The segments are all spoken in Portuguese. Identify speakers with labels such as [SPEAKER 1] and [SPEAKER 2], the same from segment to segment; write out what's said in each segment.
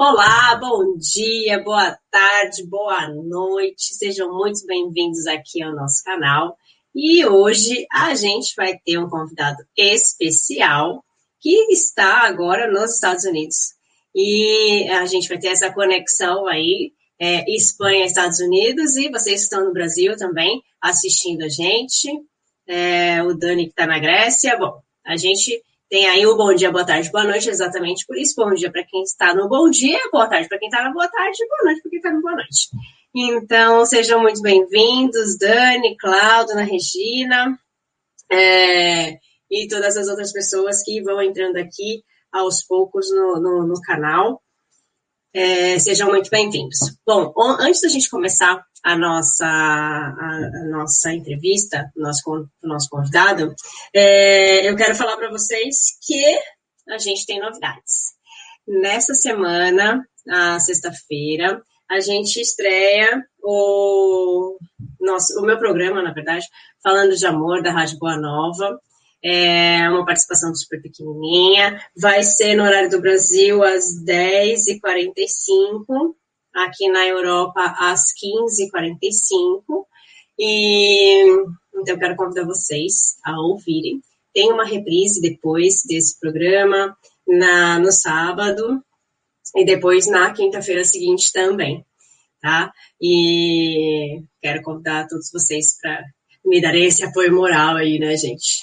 [SPEAKER 1] Olá, bom dia, boa tarde, boa noite, sejam muito bem-vindos aqui ao nosso canal. E hoje a gente vai ter um convidado especial que está agora nos Estados Unidos. E a gente vai ter essa conexão aí, é, Espanha, Estados Unidos, e vocês estão no Brasil também assistindo a gente. É, o Dani que está na Grécia. Bom, a gente tem aí o bom dia, boa tarde, boa noite, exatamente por isso. Bom dia para quem está no bom dia, boa tarde para quem está na boa tarde, boa noite para quem está no boa noite. Então, sejam muito bem-vindos, Dani, Cláudio, Ana Regina, é, e todas as outras pessoas que vão entrando aqui aos poucos no, no, no canal. É, sejam muito bem-vindos. Bom, antes da gente começar a nossa, a, a nossa entrevista, o nosso, nosso convidado, é, eu quero falar para vocês que a gente tem novidades. Nessa semana, a sexta-feira, a gente estreia o, nosso, o meu programa, na verdade, falando de amor da Rádio Boa Nova. É uma participação super pequenininha. Vai ser no horário do Brasil às 10h45 aqui na Europa às 15h45. E então eu quero convidar vocês a ouvirem. Tem uma reprise depois desse programa na, no sábado e depois na quinta-feira seguinte também, tá? E quero convidar todos vocês para me darem esse apoio moral aí, né, gente?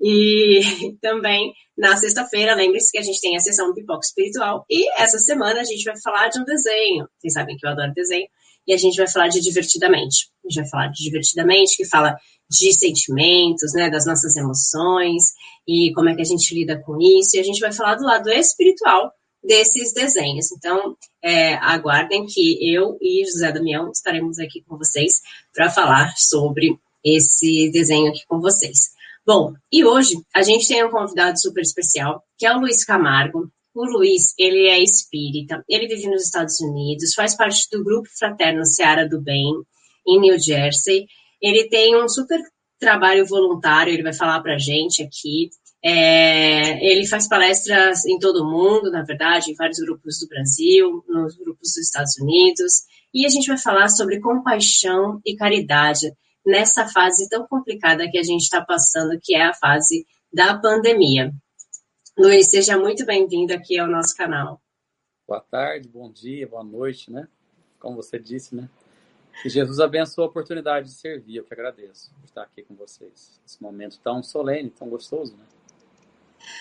[SPEAKER 1] E também na sexta-feira, lembre-se que a gente tem a sessão Pipoca Espiritual. E essa semana a gente vai falar de um desenho. Vocês sabem que eu adoro desenho. E a gente vai falar de Divertidamente. A gente vai falar de Divertidamente, que fala de sentimentos, né, das nossas emoções e como é que a gente lida com isso. E a gente vai falar do lado espiritual desses desenhos. Então, é, aguardem que eu e José Damião estaremos aqui com vocês para falar sobre esse desenho aqui com vocês. Bom, e hoje a gente tem um convidado super especial, que é o Luiz Camargo. O Luiz, ele é espírita, ele vive nos Estados Unidos, faz parte do grupo fraterno Seara do Bem, em New Jersey. Ele tem um super trabalho voluntário, ele vai falar para gente aqui. É, ele faz palestras em todo o mundo, na verdade, em vários grupos do Brasil, nos grupos dos Estados Unidos. E a gente vai falar sobre compaixão e caridade nessa fase tão complicada que a gente está passando, que é a fase da pandemia. Luiz, seja muito bem-vindo aqui ao nosso canal.
[SPEAKER 2] Boa tarde, bom dia, boa noite, né? Como você disse, né? Que Jesus abençoe a oportunidade de servir, eu que agradeço por estar aqui com vocês. Nesse momento tão solene, tão gostoso, né?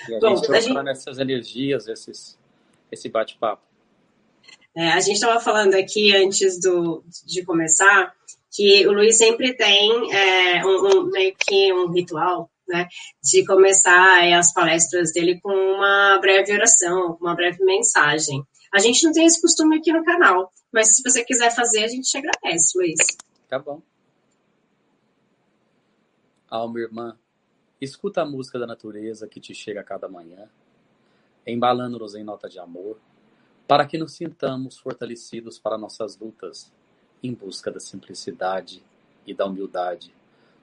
[SPEAKER 2] E a Bom, gente trocando gente... essas energias, esses, esse bate-papo.
[SPEAKER 1] É, a gente estava falando aqui antes do, de começar que o Luiz sempre tem é, um, um, meio que um ritual, né, de começar é, as palestras dele com uma breve oração, uma breve mensagem. A gente não tem esse costume aqui no canal, mas se você quiser fazer, a gente te agradece, Luiz.
[SPEAKER 2] Tá bom. Alma irmã, escuta a música da natureza que te chega a cada manhã, embalando-nos em nota de amor, para que nos sintamos fortalecidos para nossas lutas em busca da simplicidade e da humildade.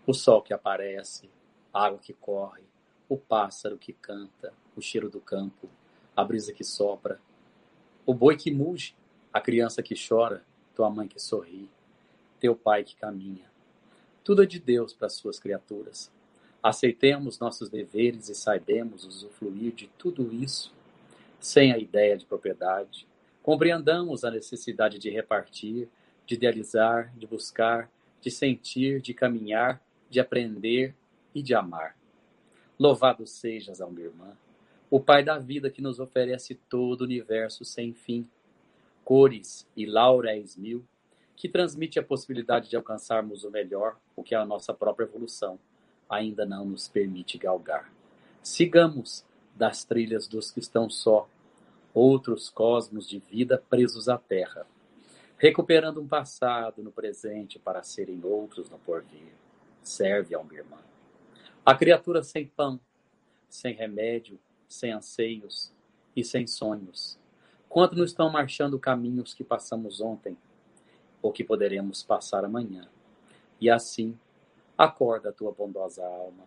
[SPEAKER 2] O sol que aparece, a água que corre, o pássaro que canta, o cheiro do campo, a brisa que sopra, o boi que muge, a criança que chora, tua mãe que sorri, teu pai que caminha. Tudo é de Deus para as suas criaturas. Aceitemos nossos deveres e saibemos usufruir de tudo isso sem a ideia de propriedade. Compreendamos a necessidade de repartir de idealizar, de buscar, de sentir, de caminhar, de aprender e de amar. Louvado sejas, alma irmã, o Pai da vida que nos oferece todo o universo sem fim, cores e lauréis mil, que transmite a possibilidade de alcançarmos o melhor, o que a nossa própria evolução ainda não nos permite galgar. Sigamos das trilhas dos que estão só, outros cosmos de vida presos à terra recuperando um passado no presente para serem outros no porvir. Serve, alma irmã. A criatura sem pão, sem remédio, sem anseios e sem sonhos. Quanto nos estão marchando caminhos que passamos ontem, ou que poderemos passar amanhã. E assim, acorda a tua bondosa alma,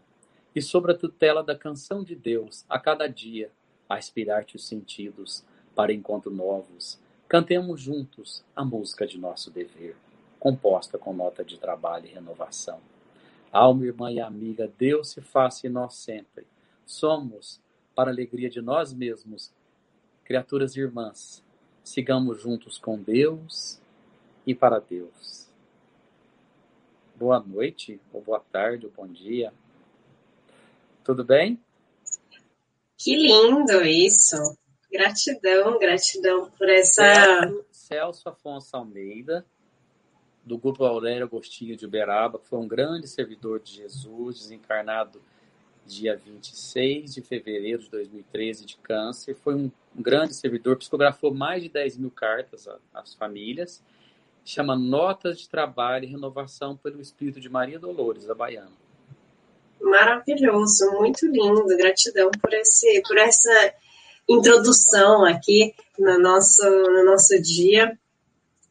[SPEAKER 2] e sobre a tutela da canção de Deus, a cada dia, a aspirar-te os sentidos, para encontros novos, cantemos juntos a música de nosso dever, composta com nota de trabalho e renovação. Alma, irmã e amiga, Deus se faça em nós sempre. Somos, para a alegria de nós mesmos, criaturas irmãs. Sigamos juntos com Deus e para Deus. Boa noite, ou boa tarde, ou bom dia. Tudo bem?
[SPEAKER 1] Que lindo isso! Gratidão, gratidão por essa.
[SPEAKER 2] Celso, Afonso Almeida, do Grupo Aurélio Agostinho de Uberaba, que foi um grande servidor de Jesus, desencarnado dia 26 de fevereiro de 2013 de câncer. Foi um, grande servidor, psicografou mais de 10 mil cartas às famílias. Chama Notas de Trabalho e Renovação pelo Espírito de Maria Dolores, a baiana.
[SPEAKER 1] Maravilhoso, muito lindo. Gratidão por, esse, por essa introdução aqui no nosso, no nosso dia.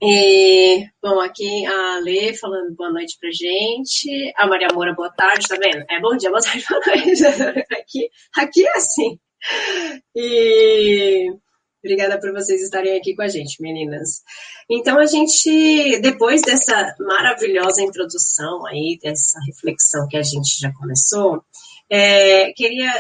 [SPEAKER 1] E, bom, aqui a Lê falando boa noite pra gente. A Maria Moura, boa tarde, tá vendo? É bom dia, boa tarde, boa noite. Aqui, aqui é assim. E obrigada por vocês estarem aqui com a gente, meninas. Então, a gente, depois dessa maravilhosa introdução aí, dessa reflexão que a gente já começou, é, queria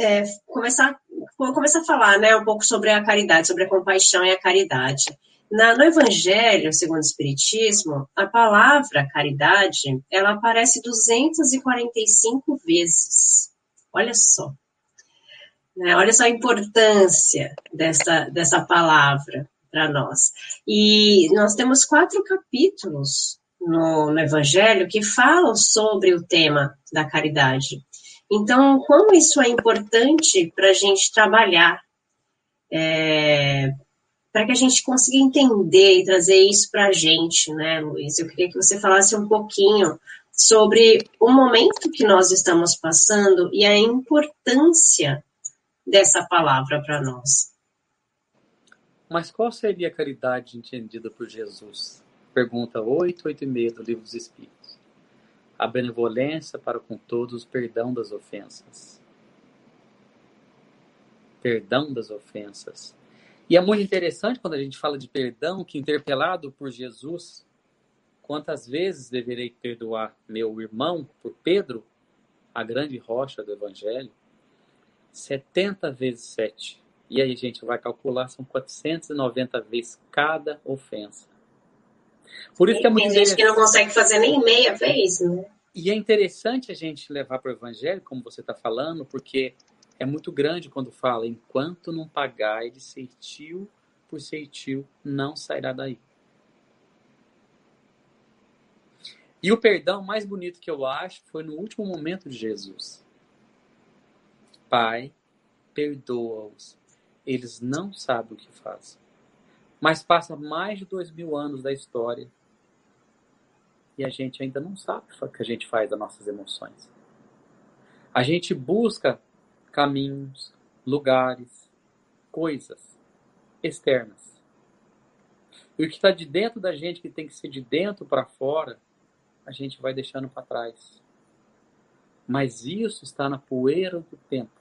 [SPEAKER 1] é, começar, começar a falar né, um pouco sobre a caridade, sobre a compaixão e a caridade. Na, no Evangelho, segundo o Espiritismo, a palavra caridade, ela aparece 245 vezes. Olha só. Né? Olha só a importância dessa, dessa palavra para nós. E nós temos quatro capítulos no, no Evangelho que falam sobre o tema da caridade. Então, como isso é importante para a gente trabalhar, é, para que a gente consiga entender e trazer isso para a gente, né, Luiz? Eu queria que você falasse um pouquinho sobre o momento que nós estamos passando e a importância dessa palavra para nós.
[SPEAKER 2] Mas qual seria a caridade entendida por Jesus? Pergunta 8, 8 e meia do Livro dos Espíritos a benevolência para com todos, perdão das ofensas. Perdão das ofensas. E é muito interessante quando a gente fala de perdão, que interpelado por Jesus, quantas vezes deverei perdoar meu irmão por Pedro, a grande rocha do Evangelho? 70 vezes 7. E aí a gente vai calcular, são 490 vezes cada ofensa.
[SPEAKER 1] Por isso que é muito Tem gente que não consegue fazer nem meia vez, né?
[SPEAKER 2] E é interessante a gente levar para o evangelho, como você está falando, porque é muito grande quando fala: enquanto não pagar de ceitil por ceitil, não sairá daí. E o perdão mais bonito que eu acho foi no último momento de Jesus. Pai, perdoa-os. Eles não sabem o que fazem. Mas passa mais de dois mil anos da história e a gente ainda não sabe o que a gente faz das nossas emoções. A gente busca caminhos, lugares, coisas externas. E o que está de dentro da gente, que tem que ser de dentro para fora, a gente vai deixando para trás. Mas isso está na poeira do tempo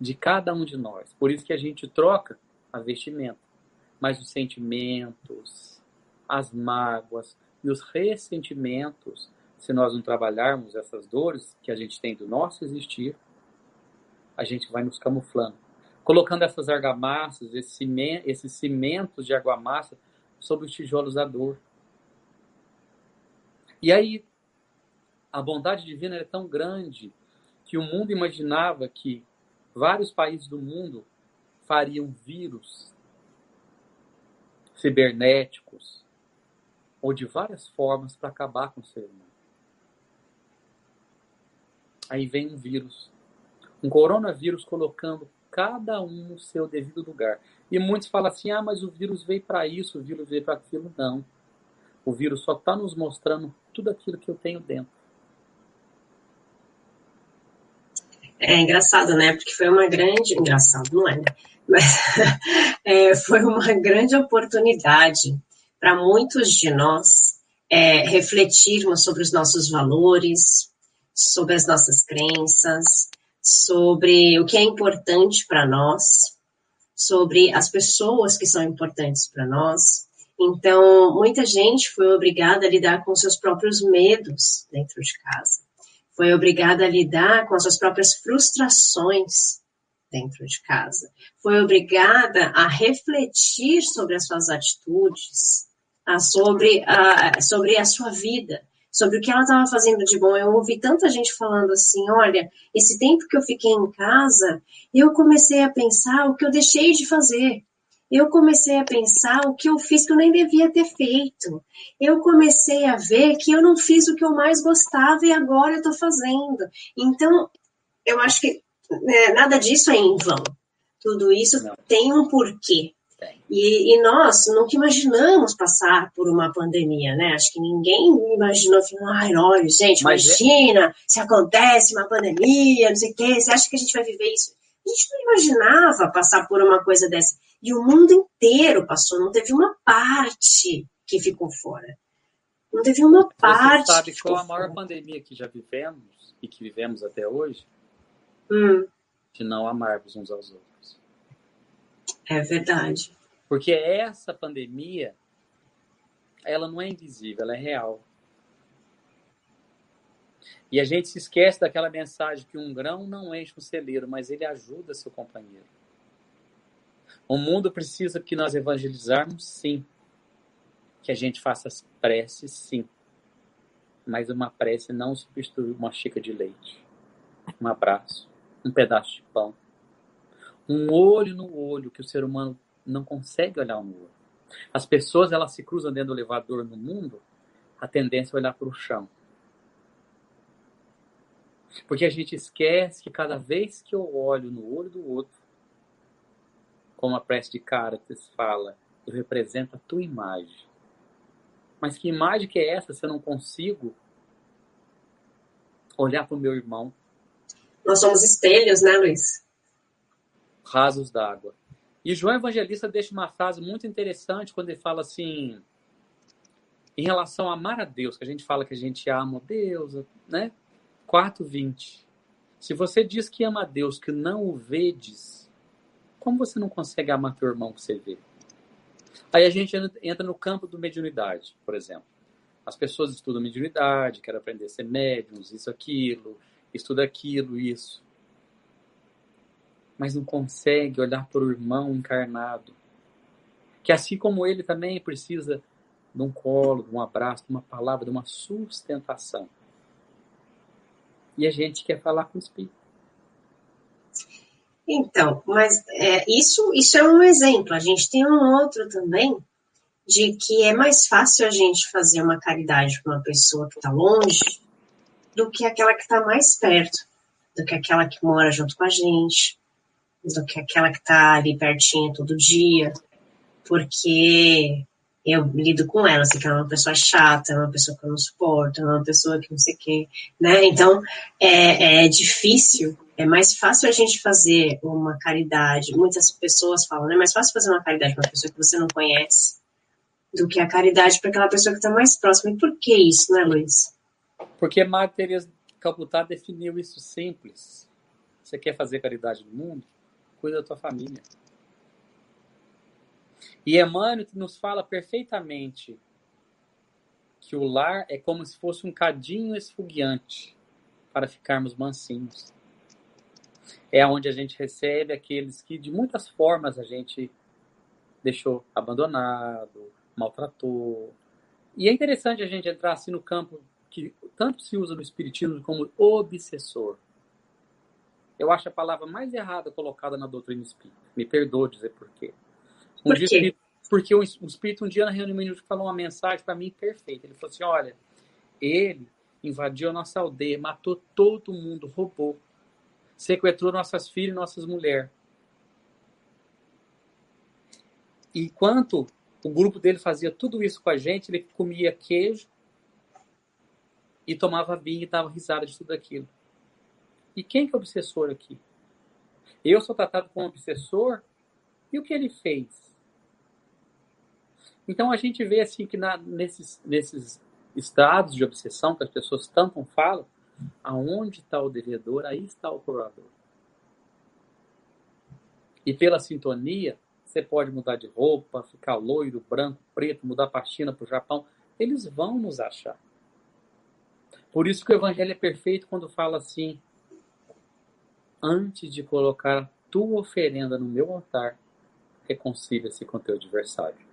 [SPEAKER 2] de cada um de nós. Por isso que a gente troca a vestimenta, mas os sentimentos, as mágoas e os ressentimentos, se nós não trabalharmos essas dores que a gente tem do nosso existir, a gente vai nos camuflando, colocando essas argamassas, esses cimentos de argamassa sobre os tijolos da dor. E aí, a bondade divina é tão grande que o mundo imaginava que vários países do mundo fariam vírus cibernéticos ou de várias formas para acabar com o ser humano. Aí vem um vírus, um coronavírus colocando cada um no seu devido lugar. E muitos falam assim: ah, mas o vírus veio para isso, o vírus veio para aquilo. Não. O vírus só está nos mostrando tudo aquilo que eu tenho dentro.
[SPEAKER 1] É engraçado, né? Porque foi uma grande. Engraçado, não é, né? Mas é, foi uma grande oportunidade para muitos de nós é, refletirmos sobre os nossos valores, sobre as nossas crenças, sobre o que é importante para nós. sobre as pessoas que são importantes para nós. Então, muita gente foi obrigada a lidar com seus próprios medos dentro de casa. Foi obrigada a lidar com as suas próprias frustrações dentro de casa. Foi obrigada a refletir sobre as suas atitudes, sobre, a, sobre a sua vida, sobre o que ela estava fazendo de bom. Eu ouvi tanta gente falando assim: olha, esse tempo que eu fiquei em casa, eu comecei a pensar o que eu deixei de fazer. Eu comecei a pensar o que eu fiz que eu nem devia ter feito. Eu comecei a ver que eu não fiz o que eu mais gostava e agora eu estou fazendo. Então, eu acho que né, nada disso é em vão. Tudo isso não. tem um porquê. E, e, nós nunca imaginamos passar por uma pandemia, né? Acho que ninguém imaginou, ai, olha, gente, Mas é imagina é... se acontece uma pandemia, não sei o quê, você acha que a gente vai viver isso? A gente não imaginava passar por uma coisa dessa. E o mundo inteiro passou, não teve uma parte que ficou fora. Não teve uma parte.
[SPEAKER 2] Você sabe qual a maior fora. pandemia que já vivemos e que vivemos até hoje?
[SPEAKER 1] Hum.
[SPEAKER 2] De não amarmos uns aos outros.
[SPEAKER 1] É verdade.
[SPEAKER 2] Porque essa pandemia, ela não é invisível, ela é real. E a gente se esquece daquela mensagem que um grão não enche um celeiro, mas ele ajuda seu companheiro. O mundo precisa que nós evangelizarmos, sim. Que a gente faça as preces, sim. Mas uma prece não substitui uma xícara de leite, um abraço, um pedaço de pão um olho no olho que o ser humano não consegue olhar no olho. As pessoas elas se cruzam dentro do elevador no mundo, a tendência é olhar para o chão. Porque a gente esquece que cada vez que eu olho no olho do outro, como a prece de Carates fala, eu represento a tua imagem. Mas que imagem que é essa se eu não consigo olhar para o meu irmão?
[SPEAKER 1] Nós somos espelhos, né, Luiz?
[SPEAKER 2] rasos d'água. E João Evangelista deixa uma frase muito interessante quando ele fala assim, em relação a amar a Deus, que a gente fala que a gente ama Deus, né? 4:20. Se você diz que ama a Deus, que não o vedes, como você não consegue amar teu irmão que você vê? Aí a gente entra no campo do mediunidade, por exemplo. As pessoas estudam mediunidade, querem aprender a ser médiums, isso, aquilo, estuda aquilo, isso mas não consegue olhar para o irmão encarnado. Que assim como ele também precisa de um colo, de um abraço, de uma palavra, de uma sustentação. E a gente quer falar com o Espírito.
[SPEAKER 1] Então, mas é, isso, isso é um exemplo. A gente tem um outro também de que é mais fácil a gente fazer uma caridade para uma pessoa que está longe do que aquela que está mais perto, do que aquela que mora junto com a gente, do que aquela que está ali pertinho todo dia, porque eu lido com ela, sei que ela é uma pessoa chata, é uma pessoa que eu não suporto, é uma pessoa que não sei o quê, né? Então, é, é difícil, é mais fácil a gente fazer uma caridade, muitas pessoas falam, né? É mais fácil fazer uma caridade para uma pessoa que você não conhece do que a caridade para aquela pessoa que está mais próxima. E por que isso, né, Luiz?
[SPEAKER 2] Porque Madre Teresa Calcutá definiu isso simples. Você quer fazer caridade no mundo? cuida da tua família. E Emmanuel nos fala perfeitamente que o lar é como se fosse um cadinho esfogueante para ficarmos mansinhos. É onde a gente recebe aqueles que de muitas formas a gente deixou abandonado, maltratou. E é interessante a gente entrar assim no campo que tanto se usa no espiritismo como obsessor. Eu acho a palavra mais errada colocada na doutrina espírita. Me perdoe dizer por quê. Um
[SPEAKER 1] por quê?
[SPEAKER 2] porque o espírito um dia na reunião falou uma mensagem para mim perfeita. Ele falou assim: olha, ele invadiu a nossa aldeia, matou todo mundo, roubou, sequestrou nossas filhas e nossas mulheres. Enquanto o grupo dele fazia tudo isso com a gente, ele comia queijo e tomava vinho e dava risada de tudo aquilo. E quem que é o obsessor aqui? Eu sou tratado como obsessor e o que ele fez? Então a gente vê assim que na, nesses, nesses estados de obsessão que as pessoas tanto falam, aonde está o devedor, aí está o cobrador. E pela sintonia, você pode mudar de roupa, ficar loiro, branco, preto, mudar para a China, para o Japão. Eles vão nos achar. Por isso que o Evangelho é perfeito quando fala assim: antes de colocar tua oferenda no meu altar, reconcilia-se com teu adversário.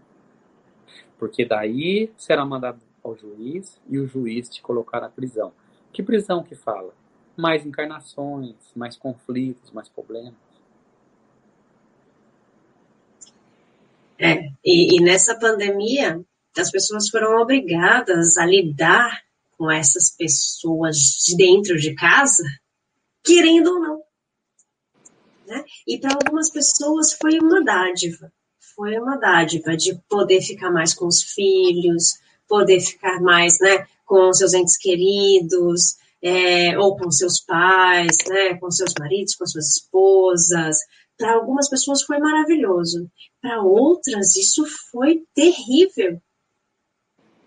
[SPEAKER 2] Porque daí será mandado ao juiz e o juiz te colocar na prisão. Que prisão que fala? Mais encarnações, mais conflitos, mais problemas.
[SPEAKER 1] É, e, e nessa pandemia, as pessoas foram obrigadas a lidar com essas pessoas de dentro de casa, querendo ou não. Né? E para algumas pessoas foi uma dádiva, foi uma dádiva de poder ficar mais com os filhos, poder ficar mais né, com seus entes queridos, é, ou com seus pais, né, com seus maridos, com suas esposas. Para algumas pessoas foi maravilhoso, para outras isso foi terrível.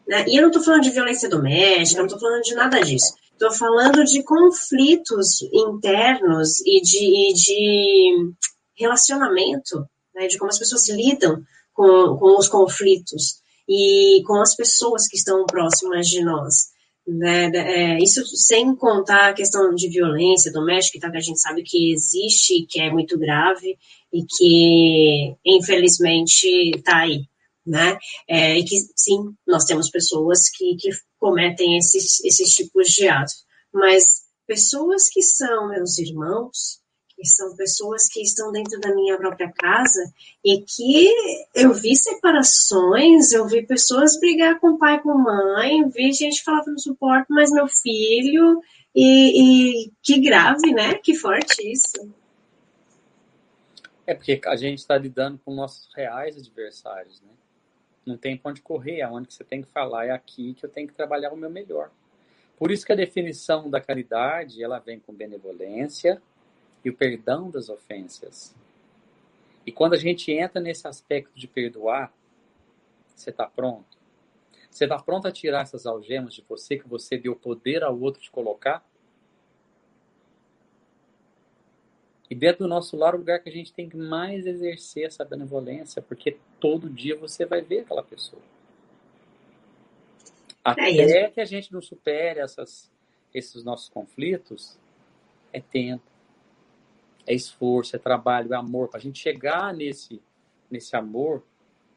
[SPEAKER 1] Né? E eu não estou falando de violência doméstica, não estou falando de nada disso. Estou falando de conflitos internos e de, e de relacionamento, né? de como as pessoas lidam com, com os conflitos e com as pessoas que estão próximas de nós. Né? É, isso sem contar a questão de violência doméstica, então, que a gente sabe que existe, que é muito grave e que, infelizmente, está aí né? É, e que sim, nós temos pessoas que, que cometem esses, esses tipos de atos, mas pessoas que são meus irmãos, que são pessoas que estão dentro da minha própria casa e que eu vi separações, eu vi pessoas brigar com pai, com mãe, vi gente falar que não suporto mais meu filho e, e que grave, né? Que forte isso.
[SPEAKER 2] É porque a gente está lidando com nossos reais adversários, né? Não tem para onde correr, aonde você tem que falar é aqui que eu tenho que trabalhar o meu melhor. Por isso que a definição da caridade, ela vem com benevolência e o perdão das ofensas. E quando a gente entra nesse aspecto de perdoar, você está pronto? Você está pronto a tirar essas algemas de você que você deu poder ao outro de colocar? E dentro do nosso lar, o lugar que a gente tem que mais exercer essa benevolência, porque todo dia você vai ver aquela pessoa. Até é que a gente não supere essas, esses nossos conflitos, é tempo, é esforço, é trabalho, é amor. Para a gente chegar nesse, nesse amor,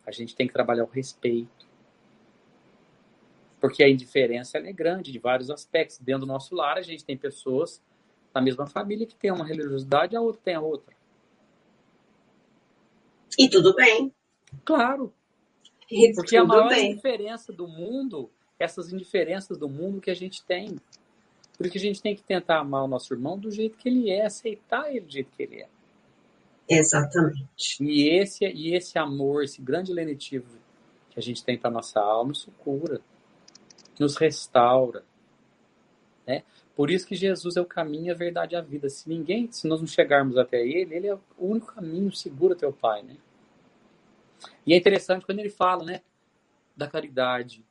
[SPEAKER 2] a gente tem que trabalhar o respeito. Porque a indiferença é grande de vários aspectos. Dentro do nosso lar, a gente tem pessoas na mesma família que tem uma religiosidade, a outra tem a outra.
[SPEAKER 1] E tudo bem.
[SPEAKER 2] Claro.
[SPEAKER 1] E
[SPEAKER 2] Porque a maior bem. diferença do mundo, essas indiferenças do mundo que a gente tem. Por isso que a gente tem que tentar amar o nosso irmão do jeito que ele é, aceitar ele do jeito que ele é.
[SPEAKER 1] Exatamente.
[SPEAKER 2] E esse, e esse amor, esse grande lenitivo que a gente tem para nossa alma, nos cura, nos restaura. Né? Por isso que Jesus é o caminho, a verdade e a vida. Se ninguém, se nós não chegarmos até ele, ele é o único caminho seguro até o Pai, né? E é interessante quando ele fala, né, da caridade.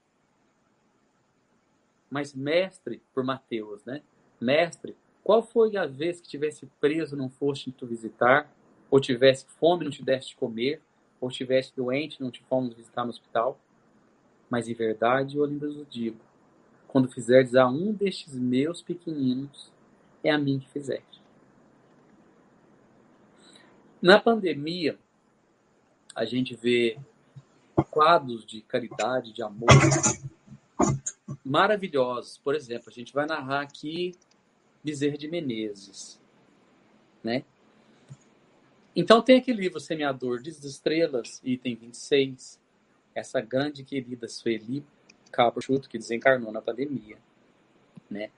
[SPEAKER 2] Mas mestre, por Mateus, né? Mestre, qual foi a vez que tivesse preso não foste tu visitar, ou tivesse fome não te deste comer, ou tivesse doente não te fomos visitar no hospital? Mas em verdade eu lhes digo, quando fizerdes a um destes meus pequeninos, é a mim que fizeste. Na pandemia, a gente vê quadros de caridade, de amor maravilhosos. Por exemplo, a gente vai narrar aqui Bezerra de Menezes, né? Então tem aquele livro Semeador das Estrelas, item 26, essa grande querida Sueli Capuchuto, que desencarnou na pandemia. Né?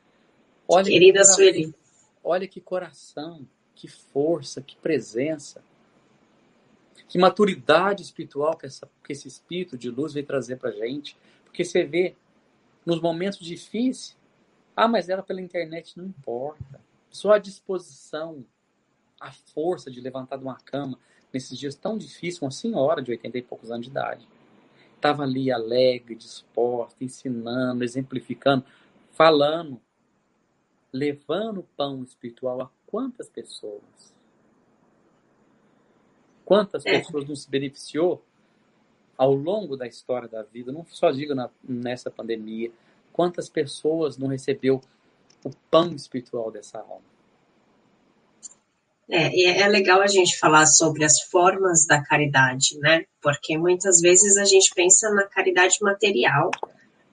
[SPEAKER 1] Olha Querida que Sueli.
[SPEAKER 2] Olha que coração, que força, que presença, que maturidade espiritual que, essa, que esse espírito de luz veio trazer para gente. Porque você vê, nos momentos difíceis, ah, mas era pela internet, não importa. Só a disposição, a força de levantar de uma cama nesses dias tão difíceis, uma senhora de 80 e poucos anos de idade estava ali alegre, disposta, ensinando, exemplificando, falando, levando o pão espiritual a quantas pessoas? Quantas é. pessoas não se beneficiou ao longo da história da vida, não só digo na, nessa pandemia, quantas pessoas não recebeu o pão espiritual dessa alma?
[SPEAKER 1] É, é legal a gente falar sobre as formas da caridade, né? Porque muitas vezes a gente pensa na caridade material,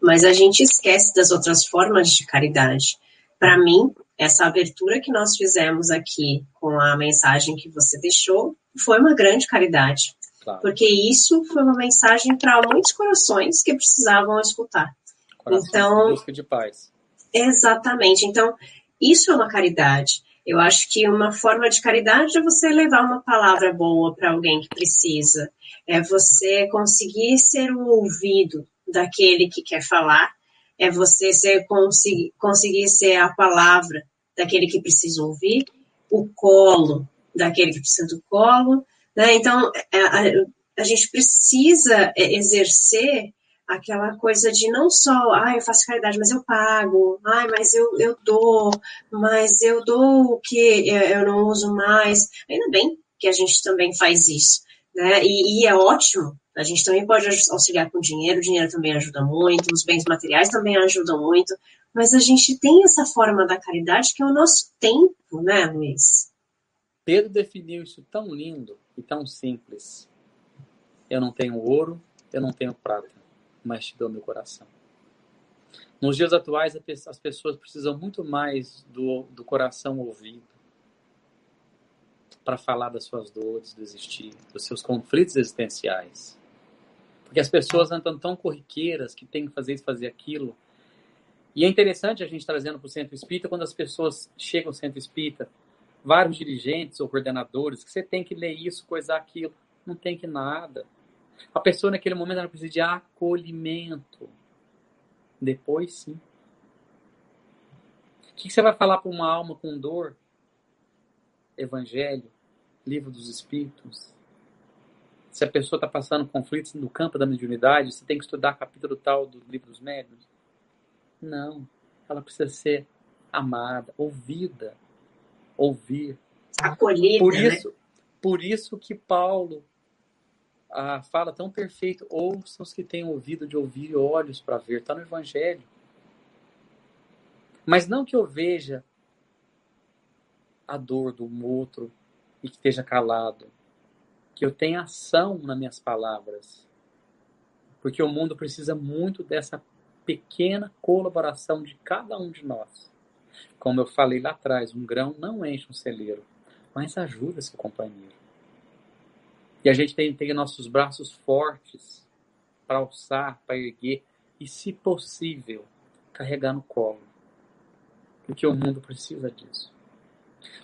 [SPEAKER 1] mas a gente esquece das outras formas de caridade. Para mim, essa abertura que nós fizemos aqui com a mensagem que você deixou foi uma grande caridade. Claro. Porque isso foi uma mensagem para muitos corações que precisavam escutar.
[SPEAKER 2] Coração então, busca de paz.
[SPEAKER 1] Exatamente. Então, isso é uma caridade. Eu acho que uma forma de caridade é você levar uma palavra boa para alguém que precisa. É você conseguir ser o ouvido daquele que quer falar. É você ser, conseguir, conseguir ser a palavra daquele que precisa ouvir, o colo daquele que precisa do colo. Né? Então, é, a, a gente precisa é, exercer aquela coisa de não só, ah, eu faço caridade, mas eu pago, ai, mas eu, eu dou, mas eu dou o que eu não uso mais. Ainda bem que a gente também faz isso, né? E, e é ótimo. A gente também pode auxiliar com dinheiro, o dinheiro também ajuda muito, os bens materiais também ajudam muito, mas a gente tem essa forma da caridade que é o nosso tempo, né, Luiz?
[SPEAKER 2] Pedro definiu isso tão lindo e tão simples. Eu não tenho ouro, eu não tenho prata mas te dou meu coração. Nos dias atuais, as pessoas precisam muito mais do, do coração ouvido para falar das suas dores, do existir, dos seus conflitos existenciais. Porque as pessoas andam tão corriqueiras que tem que fazer isso, fazer aquilo. E é interessante a gente trazendo para o centro espírita, quando as pessoas chegam ao centro espírita, vários dirigentes ou coordenadores, que você tem que ler isso, coisar aquilo. Não tem que nada. A pessoa naquele momento ela precisa de acolhimento. Depois sim. O que você vai falar para uma alma com dor? Evangelho, livro dos Espíritos. Se a pessoa está passando conflitos no campo da mediunidade, você tem que estudar capítulo tal do livro dos médiuns? Não. Ela precisa ser amada, ouvida, ouvir.
[SPEAKER 1] Acolhida.
[SPEAKER 2] Por né? isso, né? por isso que Paulo a fala tão perfeita, ouçam os que têm ouvido de ouvir e olhos para ver, está no Evangelho. Mas não que eu veja a dor do outro e que esteja calado, que eu tenha ação nas minhas palavras, porque o mundo precisa muito dessa pequena colaboração de cada um de nós. Como eu falei lá atrás, um grão não enche um celeiro, mas ajuda seu companheiro. E a gente tem que ter nossos braços fortes para alçar, para erguer e, se possível, carregar no colo. Porque o mundo precisa disso.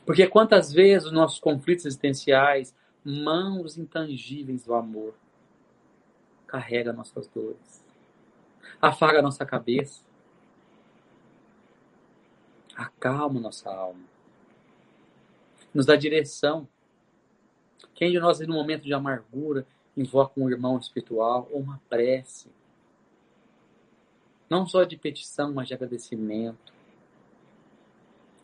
[SPEAKER 2] Porque quantas vezes os nossos conflitos existenciais, mãos intangíveis do amor, carrega nossas dores, afaga nossa cabeça, acalma nossa alma, nos dá direção quem de nós, no momento de amargura, invoca um irmão espiritual ou uma prece? Não só de petição, mas de agradecimento.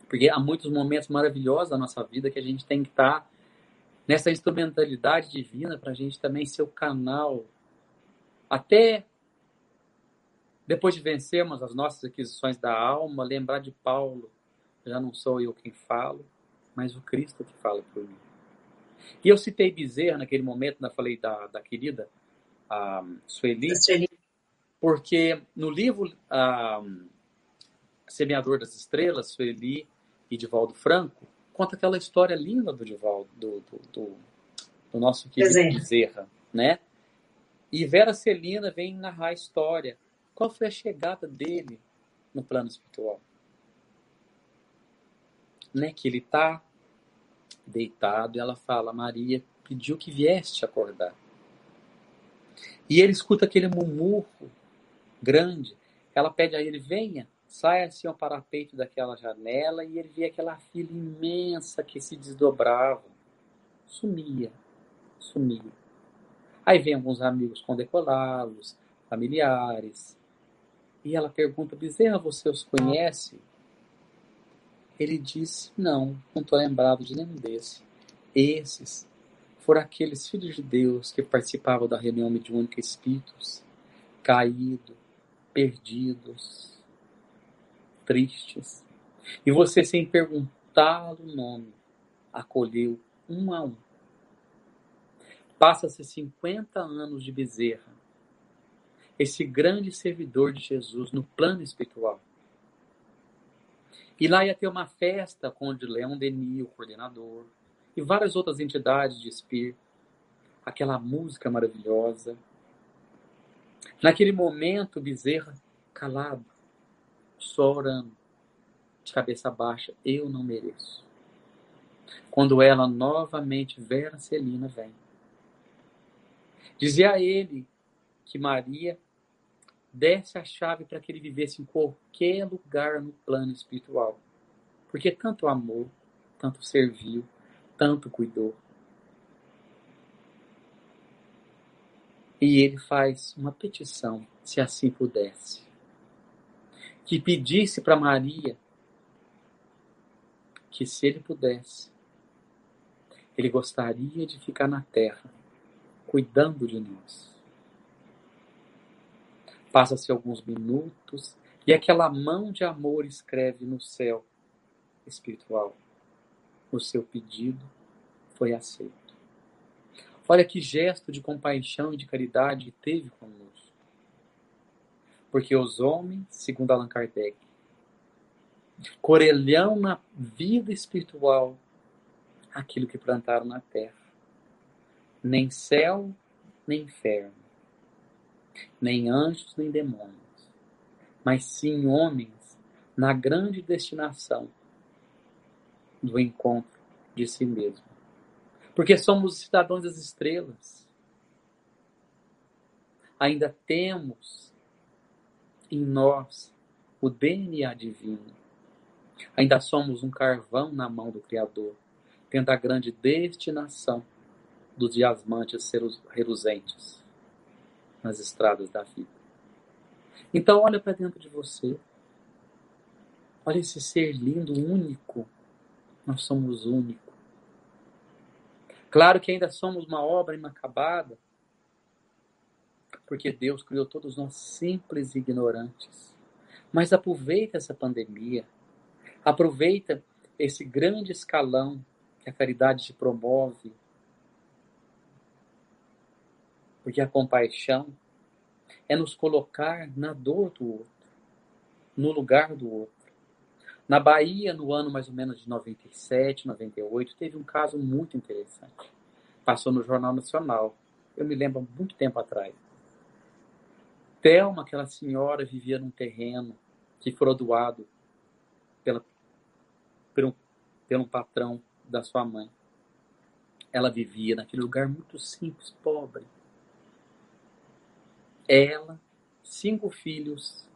[SPEAKER 2] Porque há muitos momentos maravilhosos da nossa vida que a gente tem que estar nessa instrumentalidade divina para a gente também ser o canal. Até depois de vencermos as nossas aquisições da alma, lembrar de Paulo. Já não sou eu quem falo, mas o Cristo que fala por mim. E eu citei Bezerra naquele momento, né, falei da, da querida a Sueli, porque no livro a, Semeador das Estrelas, Sueli e Divaldo Franco, conta aquela história linda do Divaldo, do, do, do, do nosso querido Bezerra. Bezerra, né? E Vera Celina vem narrar a história. Qual foi a chegada dele no plano espiritual? Né, que ele está deitado, e ela fala: Maria pediu que vieste acordar. E ele escuta aquele murmúrio grande. Ela pede a ele: venha, saia assim ao parapeito daquela janela, e ele vê aquela fila imensa que se desdobrava. Sumia, sumia. Aí vem alguns amigos condecolá-los, familiares. E ela pergunta: Bezerra, você os conhece? Ele disse: Não, não estou lembrado de nenhum desses. Esses foram aqueles filhos de Deus que participavam da reunião mediúnica espíritos, caídos, perdidos, tristes. E você, sem perguntar o nome, acolheu um a um. Passa-se 50 anos de Bezerra, esse grande servidor de Jesus no plano espiritual. E lá ia ter uma festa com o Leão Denis, o coordenador, e várias outras entidades de espírito. Aquela música maravilhosa. Naquele momento, Bezerra, calado, só orando, de cabeça baixa, eu não mereço. Quando ela novamente, Vera Celina, vem. Dizia a ele que Maria desse a chave para que ele vivesse em qualquer lugar no plano espiritual. Porque tanto amor, tanto serviu, tanto cuidou. E ele faz uma petição, se assim pudesse, que pedisse para Maria que, se ele pudesse, ele gostaria de ficar na terra, cuidando de nós. Passa-se alguns minutos e aquela mão de amor escreve no céu espiritual o seu pedido foi aceito. Olha que gesto de compaixão e de caridade teve conosco. Porque os homens, segundo Allan Kardec, corelhão na vida espiritual aquilo que plantaram na terra. Nem céu, nem inferno, nem anjos, nem demônios, mas sim homens na grande destinação do encontro de si mesmo. Porque somos cidadãos das estrelas. Ainda temos em nós o DNA divino. Ainda somos um carvão na mão do Criador, tendo a grande destinação dos diamantes reluzentes nas estradas da vida. Então olha para dentro de você. Olha esse ser lindo, único, nós somos únicos. Claro que ainda somos uma obra inacabada, porque Deus criou todos nós simples e ignorantes. Mas aproveita essa pandemia, aproveita esse grande escalão que a caridade te promove, porque a compaixão é nos colocar na dor do outro, no lugar do outro. Na Bahia, no ano mais ou menos de 97, 98, teve um caso muito interessante. Passou no Jornal Nacional. Eu me lembro muito tempo atrás. Thelma, aquela senhora, vivia num terreno que foi doado pela, pelo, pelo patrão da sua mãe. Ela vivia naquele lugar muito simples, pobre. Ela, cinco filhos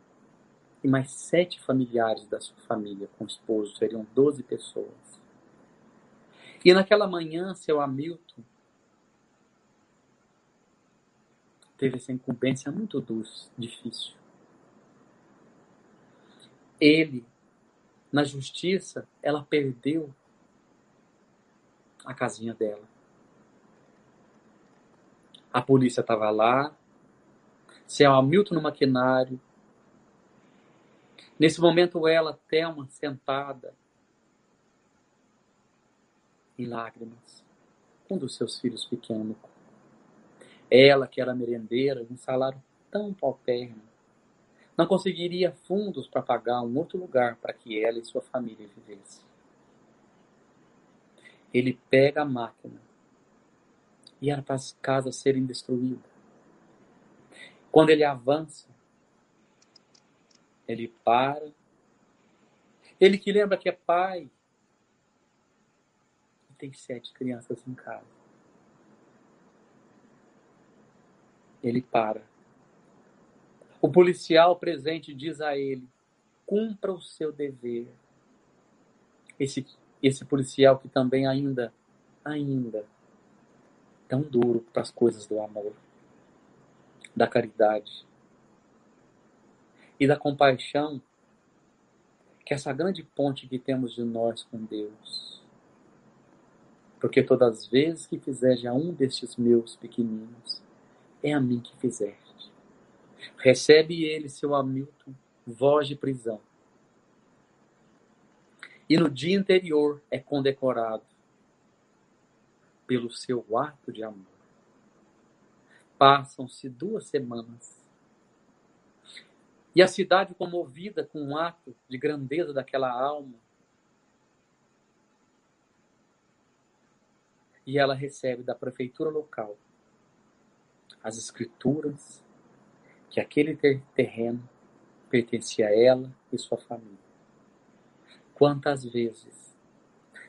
[SPEAKER 2] e mais sete familiares da sua família com o esposo, seriam doze pessoas. E naquela manhã, seu Hamilton teve essa incumbência muito doce, difícil. Ele, na justiça, ela perdeu a casinha dela. A polícia estava lá, seu Hamilton no maquinário, Nesse momento, ela, Thelma, sentada em lágrimas, um dos seus filhos pequenos. Ela, que era merendeira, um salário tão paupérrimo, não conseguiria fundos para pagar um outro lugar para que ela e sua família vivessem. Ele pega a máquina e era para as casas serem destruídas. Quando ele avança, ele para. Ele que lembra que é pai. E tem sete crianças em casa. Ele para. O policial presente diz a ele: cumpra o seu dever. Esse, esse policial que também ainda, ainda, tão duro para as coisas do amor, da caridade, e da compaixão, que é essa grande ponte que temos de nós com Deus. Porque todas as vezes que fizeres a um destes meus pequeninos, é a mim que fizeste. Recebe ele, seu Hamilton, voz de prisão. E no dia anterior é condecorado pelo seu ato de amor. Passam-se duas semanas. E a cidade, comovida com um ato de grandeza daquela alma, e ela recebe da prefeitura local as escrituras que aquele terreno pertencia a ela e sua família. Quantas vezes,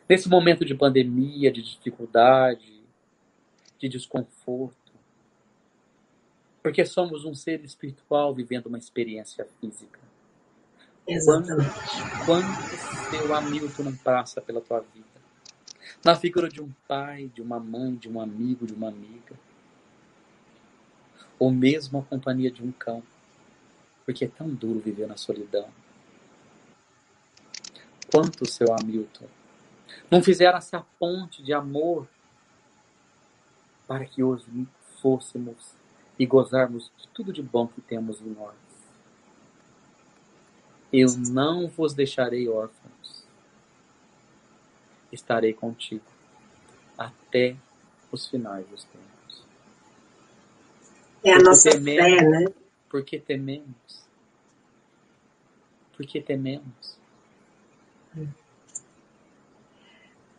[SPEAKER 2] nesse momento de pandemia, de dificuldade, de desconforto, porque somos um ser espiritual vivendo uma experiência física.
[SPEAKER 1] Exatamente.
[SPEAKER 2] Quanto seu Hamilton não passa pela tua vida? Na figura de um pai, de uma mãe, de um amigo, de uma amiga. Ou mesmo a companhia de um cão. Porque é tão duro viver na solidão. Quanto seu Hamilton não fizeram essa ponte de amor para que hoje fôssemos e gozarmos de tudo de bom que temos em nós. Eu não vos deixarei órfãos. Estarei contigo até os finais dos tempos.
[SPEAKER 1] É a nossa tememos, fé, né?
[SPEAKER 2] Porque tememos. Porque tememos.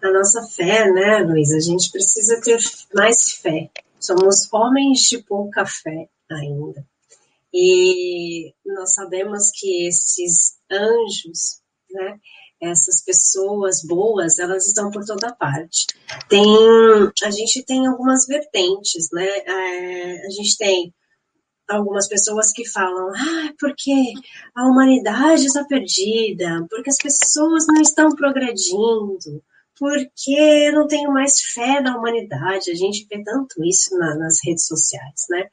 [SPEAKER 1] A nossa fé, né, Luiz? A gente precisa ter mais fé. Somos homens de pouca fé ainda. E nós sabemos que esses anjos, né, essas pessoas boas, elas estão por toda parte. Tem, a gente tem algumas vertentes, né? É, a gente tem algumas pessoas que falam, ah, porque a humanidade está perdida, porque as pessoas não estão progredindo, porque eu não tenho mais fé na humanidade. A gente vê tanto isso na, nas redes sociais, né?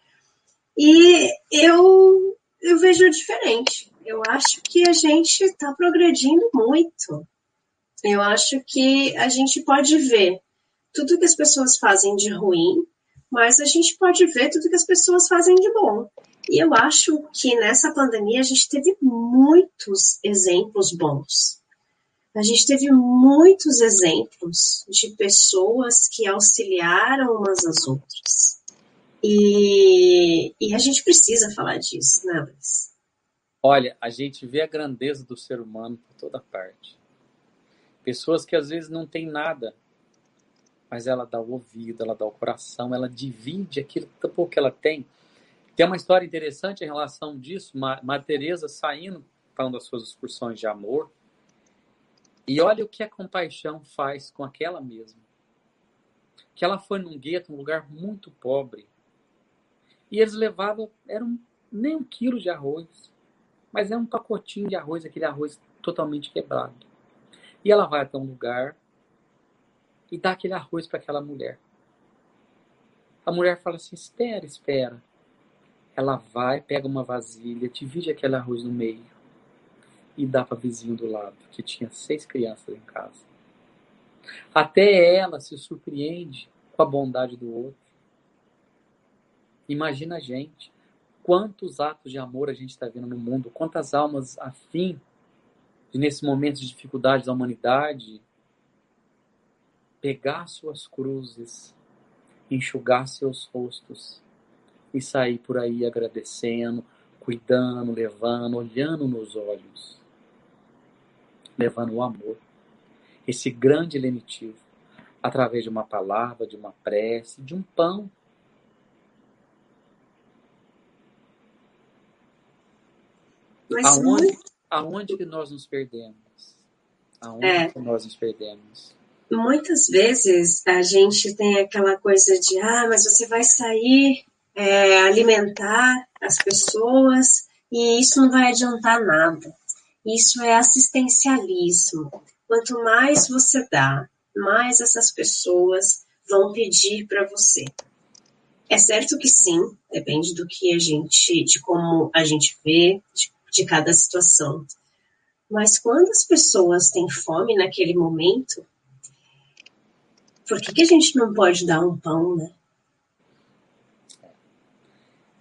[SPEAKER 1] E eu, eu vejo diferente. Eu acho que a gente está progredindo muito. Eu acho que a gente pode ver tudo que as pessoas fazem de ruim, mas a gente pode ver tudo que as pessoas fazem de bom. E eu acho que nessa pandemia a gente teve muitos exemplos bons a gente teve muitos exemplos de pessoas que auxiliaram umas às outras. E, e a gente precisa falar disso, né, Luiz?
[SPEAKER 2] Olha, a gente vê a grandeza do ser humano por toda parte. Pessoas que às vezes não têm nada, mas ela dá o ouvido, ela dá o coração, ela divide aquilo pouco que ela tem. Tem uma história interessante em relação disso, Maria Teresa saindo, falando das suas excursões de amor, e olha o que a compaixão faz com aquela mesma. Que ela foi num gueto, um lugar muito pobre. E eles levavam, era um, nem um quilo de arroz, mas é um pacotinho de arroz, aquele arroz totalmente quebrado. E ela vai até um lugar e dá aquele arroz para aquela mulher. A mulher fala assim: espera, espera. Ela vai, pega uma vasilha, divide aquele arroz no meio e dá para vizinho do lado, que tinha seis crianças em casa. Até ela se surpreende com a bondade do outro. Imagina a gente, quantos atos de amor a gente está vendo no mundo, quantas almas afim de, nesse momento de dificuldade da humanidade, pegar suas cruzes, enxugar seus rostos e sair por aí agradecendo, cuidando, levando, olhando nos olhos levando o amor, esse grande lenitivo, através de uma palavra, de uma prece, de um pão. Mas aonde, aonde que nós nos perdemos? Aonde é, que nós nos perdemos?
[SPEAKER 1] Muitas vezes a gente tem aquela coisa de, ah, mas você vai sair é, alimentar as pessoas e isso não vai adiantar nada. Isso é assistencialismo. Quanto mais você dá, mais essas pessoas vão pedir para você. É certo que sim, depende do que a gente, de como a gente vê, de, de cada situação. Mas quando as pessoas têm fome naquele momento, Por que, que a gente não pode dar um pão, né?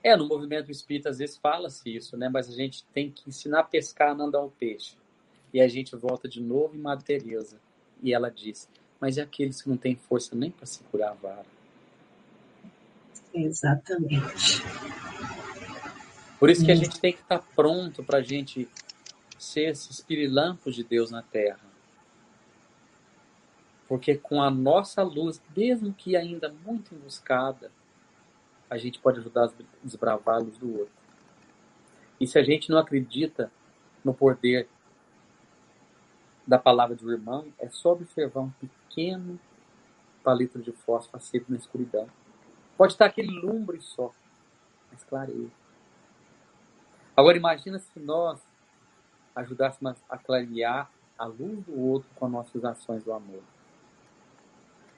[SPEAKER 2] É, no movimento espírita às vezes fala-se isso, né? Mas a gente tem que ensinar a pescar, não dar o peixe. E a gente volta de novo em Madre Teresa. E ela diz, mas é aqueles que não têm força nem para segurar a vara.
[SPEAKER 1] Exatamente.
[SPEAKER 2] Por isso que a gente tem que estar pronto para a gente ser esses pirilampos de Deus na Terra. Porque com a nossa luz, mesmo que ainda muito embuscada, a gente pode ajudar a desbravar a luz do outro. E se a gente não acredita no poder da palavra do irmão, é só observar um pequeno palito de fósforo aceso na escuridão. Pode estar aquele lumbre só, mas clareia. Agora imagina se nós ajudássemos a clarear a luz do outro com as nossas ações do amor.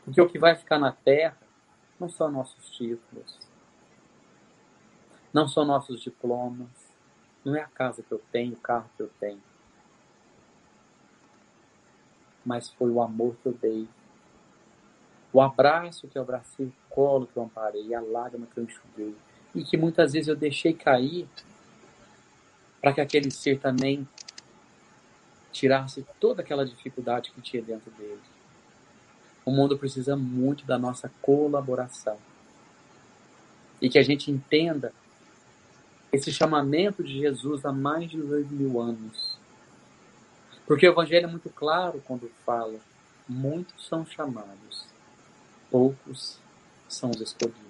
[SPEAKER 2] Porque o que vai ficar na terra não são nossos títulos, não são nossos diplomas, não é a casa que eu tenho, o carro que eu tenho. Mas foi o amor que eu dei. O abraço que eu abracei, o colo que eu amparei, a lágrima que eu enxuguei. E que muitas vezes eu deixei cair para que aquele ser também tirasse toda aquela dificuldade que tinha dentro dele. O mundo precisa muito da nossa colaboração. E que a gente entenda esse chamamento de Jesus há mais de dois mil anos. Porque o Evangelho é muito claro quando fala: muitos são chamados, poucos são os escolhidos.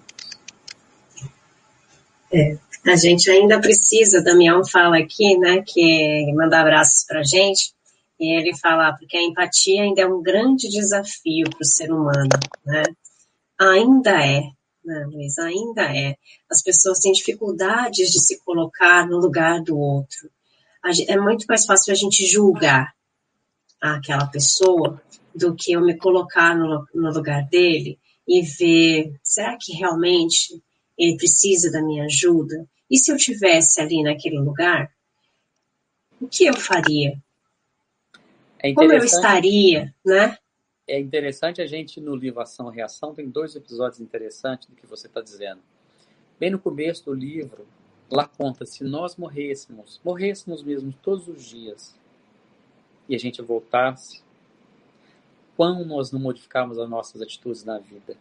[SPEAKER 1] É, a gente ainda precisa, Damião fala aqui, né, que manda abraços para gente, e ele fala, porque a empatia ainda é um grande desafio para o ser humano, né? Ainda é, né, Luiz? Ainda é. As pessoas têm dificuldades de se colocar no lugar do outro. É muito mais fácil a gente julgar aquela pessoa do que eu me colocar no, no lugar dele e ver, será que realmente ele precisa da minha ajuda? E se eu tivesse ali naquele lugar, o que eu faria? É Como eu estaria, né?
[SPEAKER 2] É interessante a gente, no livro Ação e Reação, tem dois episódios interessantes do que você está dizendo. Bem no começo do livro, lá conta, se nós morrêssemos, morrêssemos mesmo todos os dias, e a gente voltasse, quão nós não modificávamos as nossas atitudes na vida.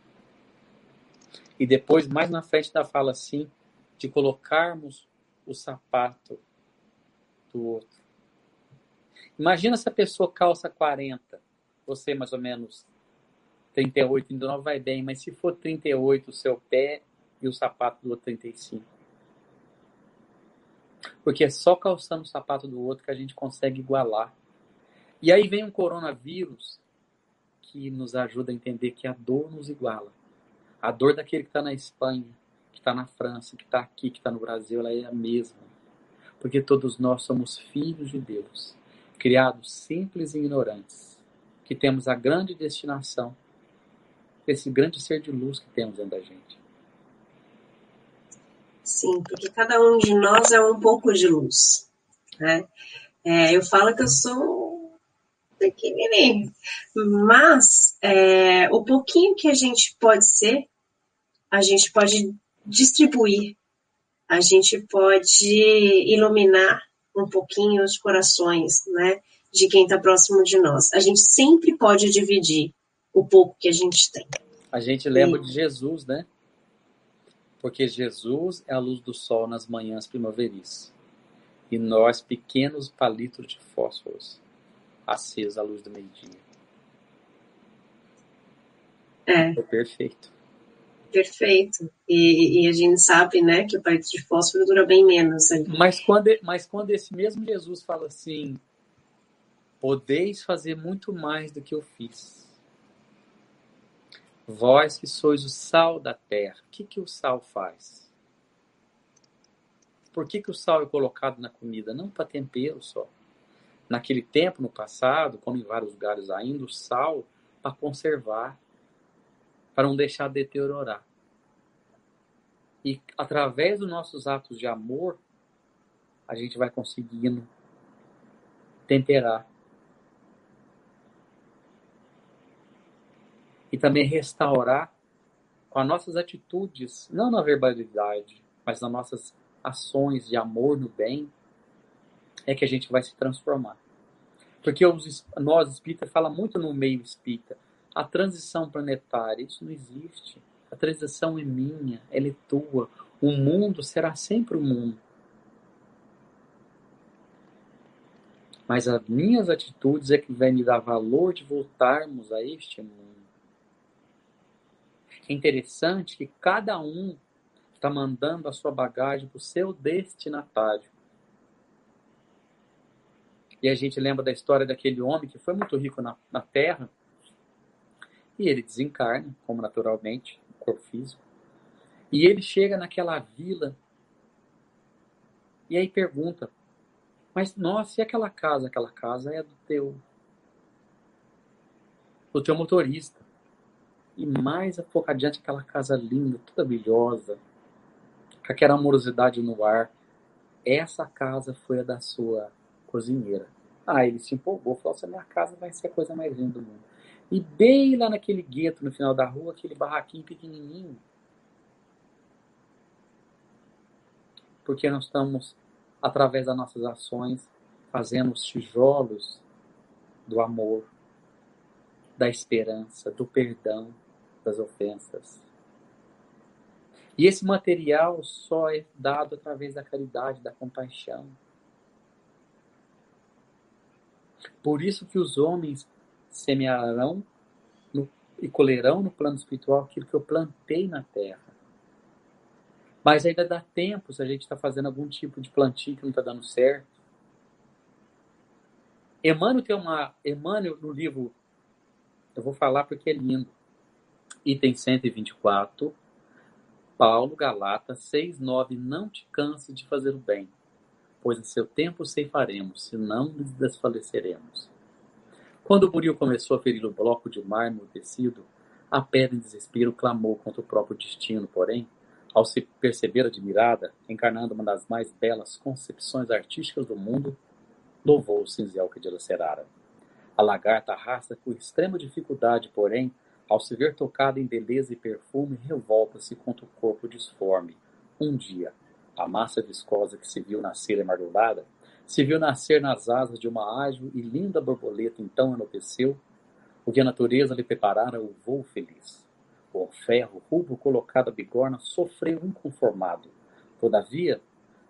[SPEAKER 2] E depois, mais na frente da fala assim, de colocarmos o sapato do outro. Imagina se a pessoa calça 40 você mais ou menos 38, 39 vai bem, mas se for 38 o seu pé e o sapato do outro 35. Porque é só calçando o sapato do outro que a gente consegue igualar. E aí vem um coronavírus que nos ajuda a entender que a dor nos iguala. A dor daquele que está na Espanha, que está na França, que está aqui, que está no Brasil, ela é a mesma. Porque todos nós somos filhos de Deus, criados simples e ignorantes que temos a grande destinação esse grande ser de luz que temos dentro da gente.
[SPEAKER 1] Sim, porque cada um de nós é um pouco de luz. Né? É, eu falo que eu sou pequenininho, mas é, o pouquinho que a gente pode ser, a gente pode distribuir, a gente pode iluminar um pouquinho os corações, né? De quem está próximo de nós. A gente sempre pode dividir o pouco que a gente tem.
[SPEAKER 2] A gente lembra e... de Jesus, né? Porque Jesus é a luz do sol nas manhãs primaveris. E nós, pequenos palitos de fósforos, acesa a luz do meio-dia.
[SPEAKER 1] É.
[SPEAKER 2] é perfeito.
[SPEAKER 1] Perfeito. E, e, a gente sabe, né, que o palito de fósforo dura bem menos. Ali.
[SPEAKER 2] Mas quando, mas quando esse mesmo Jesus fala assim, Podeis fazer muito mais do que eu fiz. Vós que sois o sal da terra, o que, que o sal faz? Por que, que o sal é colocado na comida? Não para tempero só. Naquele tempo, no passado, como em vários lugares ainda, o sal para conservar, para não deixar deteriorar. E através dos nossos atos de amor, a gente vai conseguindo temperar e também restaurar com as nossas atitudes, não na verbalidade, mas nas nossas ações de amor no bem, é que a gente vai se transformar. Porque os, nós espíritas fala muito no meio espírita, a transição planetária, isso não existe. A transição é minha, ela é tua. O mundo será sempre o mundo. Mas as minhas atitudes é que vai me dar valor de voltarmos a este mundo. É interessante que cada um está mandando a sua bagagem para o seu destinatário. E a gente lembra da história daquele homem que foi muito rico na, na terra e ele desencarna, como naturalmente, o corpo físico. E ele chega naquela vila e aí pergunta: Mas nossa, e aquela casa? Aquela casa é do teu do teu motorista. E mais um pouco adiante, aquela casa linda, toda brilhosa, com aquela amorosidade no ar. Essa casa foi a da sua cozinheira. Ah, ele se empolgou, falou: essa minha casa vai ser a coisa mais linda do mundo. E bem lá naquele gueto no final da rua, aquele barraquinho pequenininho. Porque nós estamos, através das nossas ações, fazendo os tijolos do amor, da esperança, do perdão, das ofensas. E esse material só é dado através da caridade, da compaixão. Por isso que os homens semearão no, e colherão no plano espiritual aquilo que eu plantei na terra. Mas ainda dá tempo se a gente está fazendo algum tipo de plantio que não está dando certo. Emmanuel tem uma. Emmanuel, no livro, eu vou falar porque é lindo item 124, Paulo, Galata 6,9 Não te canse de fazer o bem, pois em seu tempo ceifaremos, se não desfaleceremos. Quando o buril começou a ferir o bloco de mármore tecido, a pedra em desespero clamou contra o próprio destino, porém, ao se perceber admirada, encarnando uma das mais belas concepções artísticas do mundo, louvou o cinzel que dilacerara. A lagarta arrasta com extrema dificuldade, porém, ao se ver tocada em beleza e perfume, revolta-se contra o corpo disforme. Um dia, a massa viscosa que se viu nascer emarulada, se viu nascer nas asas de uma ágil e linda borboleta, então enlouqueceu, o que a natureza lhe preparara o voo feliz. O ferro rubro colocado à bigorna sofreu inconformado. Todavia,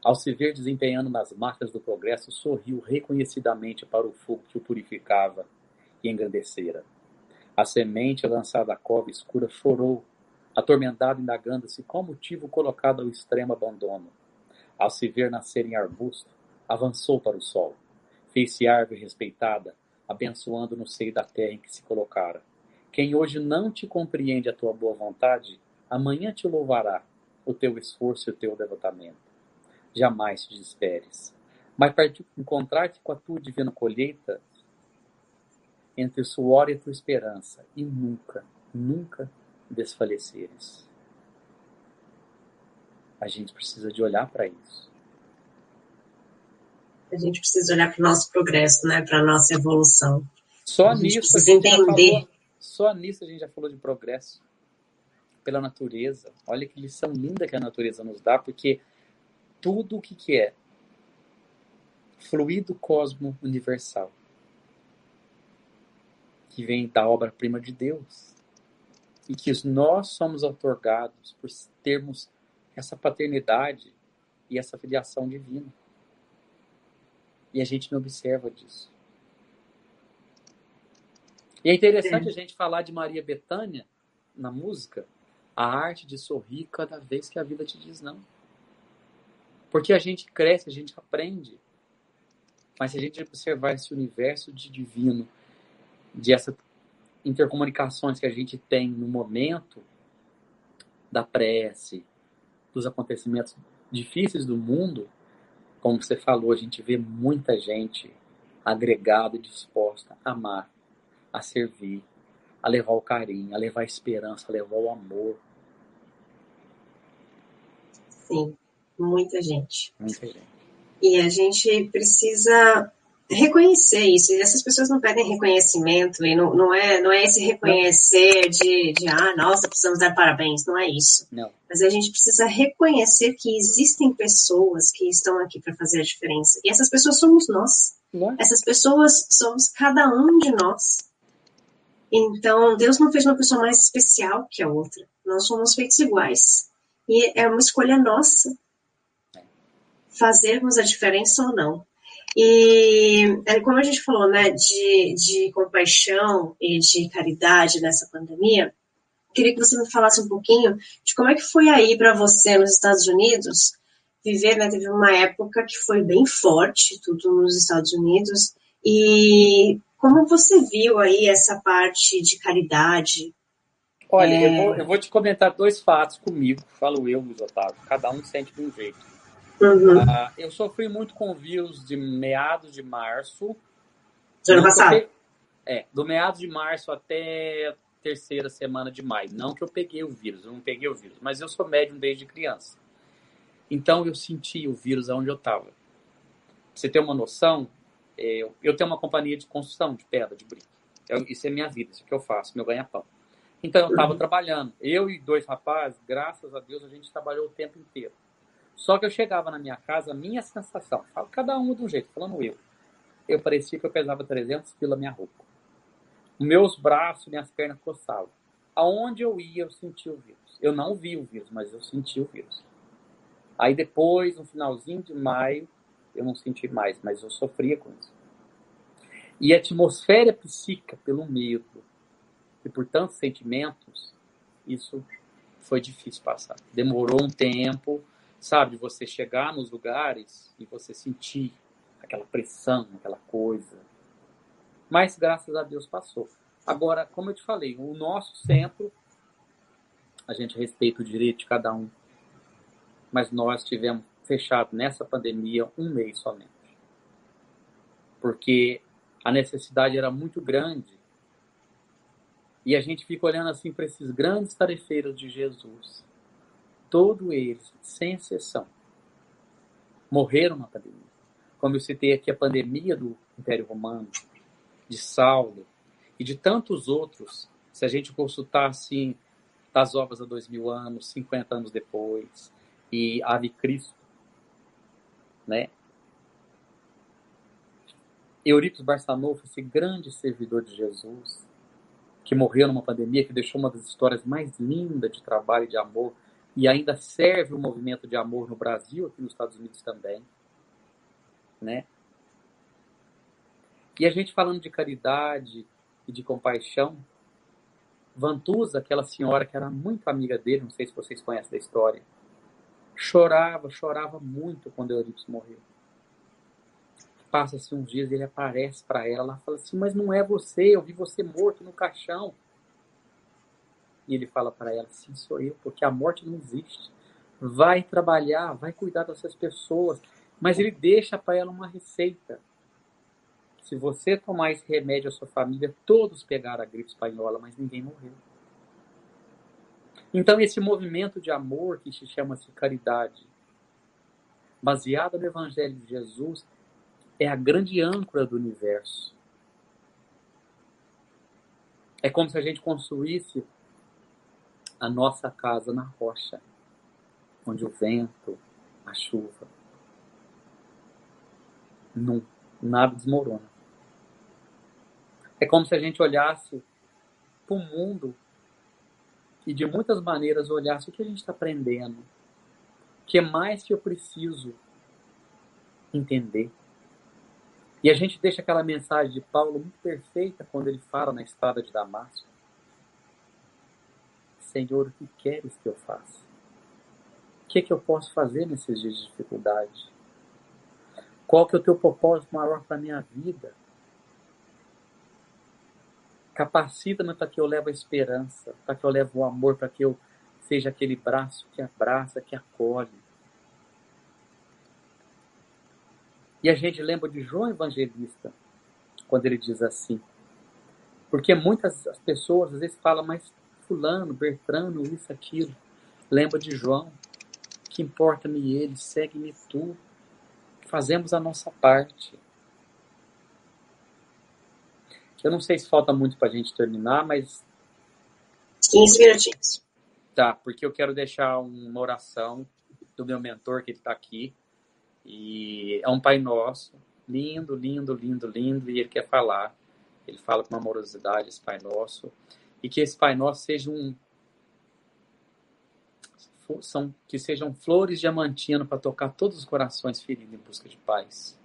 [SPEAKER 2] ao se ver desempenhando nas marcas do progresso, sorriu reconhecidamente para o fogo que o purificava e engrandecera. A semente lançada à cova escura chorou, atormentada indagando-se qual motivo colocado ao extremo abandono. Ao se ver nascer em arbusto, avançou para o sol. Fez-se árvore respeitada, abençoando no seio da terra em que se colocara. Quem hoje não te compreende a tua boa vontade, amanhã te louvará o teu esforço e o teu devotamento. Jamais te desesperes. Mas para encontrar-te com a tua divina colheita, entre o suor e a tua esperança, e nunca, nunca desfaleceres. A gente precisa de olhar para isso.
[SPEAKER 1] A gente precisa olhar para o nosso progresso, né? para a nossa evolução.
[SPEAKER 2] Só a nisso a entender. Falou, só nisso a gente já falou de progresso pela natureza. Olha que lição linda que a natureza nos dá, porque tudo o que, que é fluido cosmo universal que vem da obra-prima de Deus. E que nós somos otorgados por termos essa paternidade e essa filiação divina. E a gente não observa disso. E é interessante é. a gente falar de Maria Bethânia na música, a arte de sorrir cada vez que a vida te diz não. Porque a gente cresce, a gente aprende. Mas se a gente observar esse universo de divino de essas intercomunicações que a gente tem no momento da prece, dos acontecimentos difíceis do mundo, como você falou, a gente vê muita gente agregada e disposta a amar, a servir, a levar o carinho, a levar a esperança, a levar o amor.
[SPEAKER 1] Sim, muita gente.
[SPEAKER 2] Muita gente.
[SPEAKER 1] E a gente precisa reconhecer isso. E essas pessoas não pedem reconhecimento, e não, não, é, não é esse reconhecer de, de, ah, nossa, precisamos dar parabéns, não é isso.
[SPEAKER 2] Não.
[SPEAKER 1] Mas a gente precisa reconhecer que existem pessoas que estão aqui para fazer a diferença. E essas pessoas somos nós.
[SPEAKER 2] Não.
[SPEAKER 1] Essas pessoas somos cada um de nós. Então, Deus não fez uma pessoa mais especial que a outra. Nós somos feitos iguais. E é uma escolha nossa fazermos a diferença ou não. E é, como a gente falou, né, de, de compaixão e de caridade nessa pandemia, queria que você me falasse um pouquinho de como é que foi aí para você nos Estados Unidos viver, né, teve uma época que foi bem forte, tudo nos Estados Unidos, e como você viu aí essa parte de caridade?
[SPEAKER 2] Olha, é... eu, vou, eu, vou, te comentar dois fatos comigo, falo eu, Luiz Otávio, cada um sente de um jeito.
[SPEAKER 1] Uhum.
[SPEAKER 2] Uh, eu sofri muito com vírus de meados de março.
[SPEAKER 1] Do ano passado?
[SPEAKER 2] É, do meados de março até terceira semana de maio. Não que eu peguei o vírus, eu não peguei o vírus, mas eu sou médium desde criança. Então eu senti o vírus aonde eu estava. você ter uma noção, eu, eu tenho uma companhia de construção de pedra, de brinco. isso é minha vida, isso é o que eu faço, meu ganha-pão. Então eu estava uhum. trabalhando. Eu e dois rapazes, graças a Deus, a gente trabalhou o tempo inteiro. Só que eu chegava na minha casa, a minha sensação, falo cada um de um jeito, falando eu. Eu parecia que eu pesava 300 quilos a minha roupa. Meus braços, minhas pernas coçavam. Aonde eu ia, eu sentia o vírus. Eu não vi o vírus, mas eu senti o vírus. Aí depois, no finalzinho de maio, eu não senti mais, mas eu sofria com isso. E a atmosfera psíquica, pelo medo e por tantos sentimentos, isso foi difícil passar. Demorou um tempo, sabe, de você chegar nos lugares e você sentir aquela pressão, aquela coisa. Mas graças a Deus passou. Agora, como eu te falei, o nosso centro, a gente respeita o direito de cada um, mas nós tivemos fechado nessa pandemia um mês somente. Porque a necessidade era muito grande. E a gente fica olhando assim para esses grandes tarefeiros de Jesus todos eles, sem exceção, morreram na pandemia. Como eu citei aqui a pandemia do Império Romano, de Saulo e de tantos outros, se a gente consultar assim, das obras há dois mil anos, 50 anos depois, e Ave Cristo, né? Eurípides Barçanufo, esse grande servidor de Jesus, que morreu numa pandemia, que deixou uma das histórias mais lindas de trabalho e de amor e ainda serve o movimento de amor no Brasil, aqui nos Estados Unidos também, né? E a gente falando de caridade e de compaixão, Vantusa, aquela senhora que era muito amiga dele, não sei se vocês conhecem a história, chorava, chorava muito quando Eurípides morreu. Passa-se uns dias, ele aparece para ela, ela fala assim, mas não é você, eu vi você morto no caixão. E ele fala para ela: Sim, sou eu, porque a morte não existe. Vai trabalhar, vai cuidar dessas pessoas. Mas ele deixa para ela uma receita. Se você tomar esse remédio, a sua família, todos pegaram a gripe espanhola, mas ninguém morreu. Então, esse movimento de amor que se chama-se caridade, baseado no Evangelho de Jesus, é a grande âncora do universo. É como se a gente construísse a nossa casa na rocha, onde o vento, a chuva, não, nada desmorona. É como se a gente olhasse para o mundo e de muitas maneiras olhasse o que a gente está aprendendo, o que mais que eu preciso entender. E a gente deixa aquela mensagem de Paulo muito perfeita quando ele fala na estrada de Damasco. Senhor, o que queres que eu faça? O que, é que eu posso fazer nesses dias de dificuldade? Qual que é o teu propósito maior para a minha vida? Capacita-me para que eu leve a esperança, para que eu leve o amor, para que eu seja aquele braço que abraça, que acolhe. E a gente lembra de João Evangelista, quando ele diz assim, porque muitas pessoas às vezes falam, mas fulano, Bertrano, isso, aquilo. Lembra de João, que importa-me ele, segue-me tu. Fazemos a nossa parte. Eu não sei se falta muito para a gente terminar, mas.
[SPEAKER 1] 15 minutinhos.
[SPEAKER 2] Tá, porque eu quero deixar uma oração do meu mentor, que ele está aqui. E é um Pai Nosso, lindo, lindo, lindo, lindo, e ele quer falar. Ele fala com amorosidade, esse Pai Nosso. E que esse Pai Nosso seja um. São, que sejam flores diamantino para tocar todos os corações feridos em busca de paz.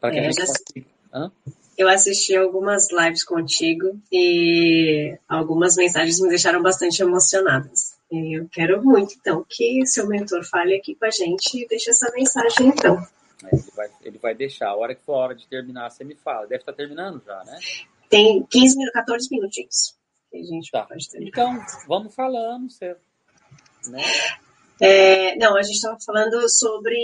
[SPEAKER 1] Para que é, a gente consiga. Hã? Eu assisti algumas lives contigo e algumas mensagens me deixaram bastante emocionadas. E eu quero muito, então, que seu mentor fale aqui com a gente e deixe essa mensagem, então.
[SPEAKER 2] Ele vai, ele vai deixar. A hora que for a hora de terminar, você me fala. Deve estar terminando já, né?
[SPEAKER 1] Tem 15 minutos, 14 minutinhos. Que a gente
[SPEAKER 2] tá. pode terminar. Então, vamos falando, você, né?
[SPEAKER 1] É, não, a gente estava falando sobre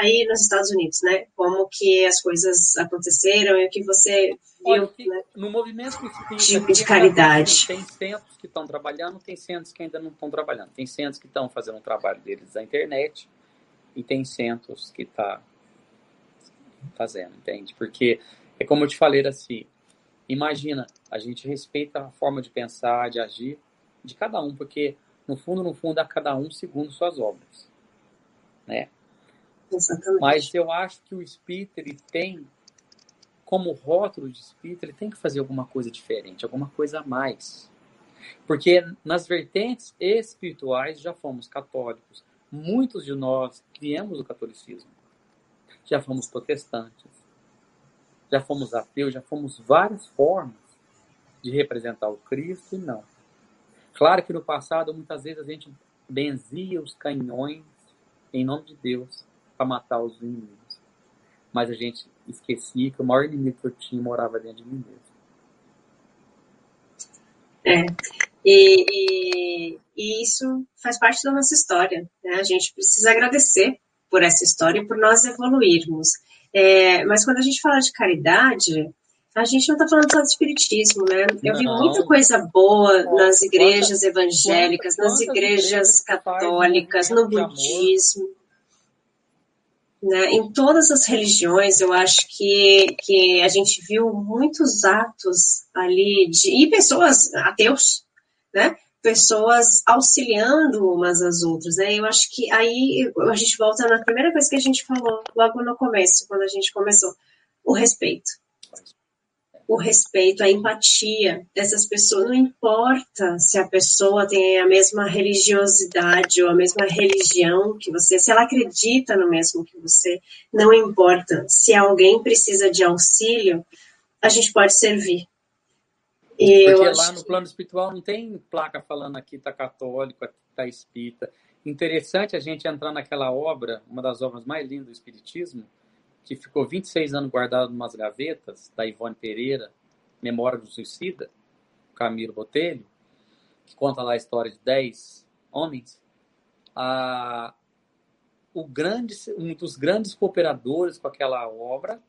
[SPEAKER 1] aí nos Estados Unidos, né? Como que as coisas aconteceram e o que você viu Olha,
[SPEAKER 2] né? no movimento
[SPEAKER 1] tipo de caridade.
[SPEAKER 2] Tem centros que estão trabalhando, tem centros que ainda não estão trabalhando. Tem centros que estão fazendo o trabalho deles na internet e tem centros que tá fazendo, entende? Porque é como eu te falei assim, imagina, a gente respeita a forma de pensar, de agir de cada um, porque no fundo, no fundo, a cada um segundo suas obras. Né?
[SPEAKER 1] Exatamente.
[SPEAKER 2] Mas eu acho que o espírito ele tem, como rótulo de espírito, ele tem que fazer alguma coisa diferente, alguma coisa a mais. Porque nas vertentes espirituais já fomos católicos. Muitos de nós criamos o catolicismo. Já fomos protestantes. Já fomos ateus, já fomos várias formas de representar o Cristo e não. Claro que no passado, muitas vezes, a gente benzia os canhões em nome de Deus para matar os inimigos. Mas a gente esquecia que o maior inimigo que eu tinha morava dentro de mim
[SPEAKER 1] mesmo. É. E, e, e, isso faz parte da nossa história. Né? A gente precisa agradecer por essa história e por nós evoluirmos. É, mas quando a gente fala de caridade, a gente não está falando só de espiritismo, né? Eu não. vi muita coisa boa nas igrejas evangélicas, nas igrejas católicas, no budismo. Né? Em todas as religiões, eu acho que, que a gente viu muitos atos ali de. E pessoas, ateus, né? Pessoas auxiliando umas às outras, né? Eu acho que aí a gente volta na primeira coisa que a gente falou logo no começo, quando a gente começou: o respeito o respeito, a empatia dessas pessoas. Não importa se a pessoa tem a mesma religiosidade ou a mesma religião que você, se ela acredita no mesmo que você, não importa. Se alguém precisa de auxílio, a gente pode servir.
[SPEAKER 2] Porque lá no plano espiritual não tem placa falando aqui está católico, aqui está espírita. Interessante a gente entrar naquela obra, uma das obras mais lindas do Espiritismo, que ficou 26 anos guardado em umas gavetas, da Ivone Pereira, Memória do Suicida, Camilo Botelho, que conta lá a história de 10 homens, a, o grande, um dos grandes cooperadores com aquela obra,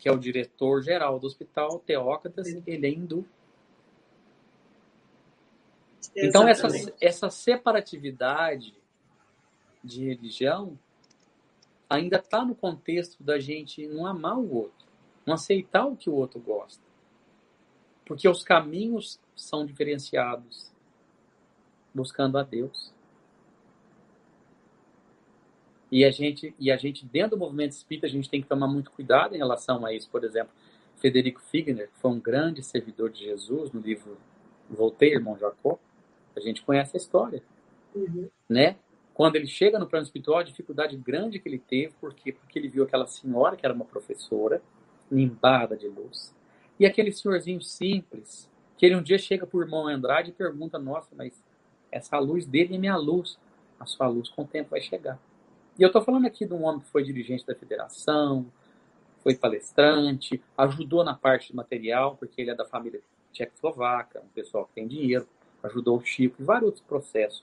[SPEAKER 2] que é o diretor-geral do hospital, Teócrates, ele é hindu. Então, essa, essa separatividade de religião ainda está no contexto da gente não amar o outro, não aceitar o que o outro gosta. Porque os caminhos são diferenciados buscando a Deus. E a gente, e a gente dentro do movimento espírita, a gente tem que tomar muito cuidado em relação a isso. Por exemplo, Federico Figner, que foi um grande servidor de Jesus no livro Voltei, irmão Jacó, a gente conhece a história, uhum. né? Quando ele chega no plano espiritual, a dificuldade grande que ele teve, porque porque ele viu aquela senhora que era uma professora, limbada de luz, e aquele senhorzinho simples, que ele um dia chega para o irmão Andrade e pergunta: Nossa, mas essa luz dele é minha luz. A sua luz com o tempo vai chegar. E eu estou falando aqui de um homem que foi dirigente da federação, foi palestrante, ajudou na parte material, porque ele é da família tchecoslovaca, um pessoal que tem dinheiro, ajudou o Chico em vários outros processos.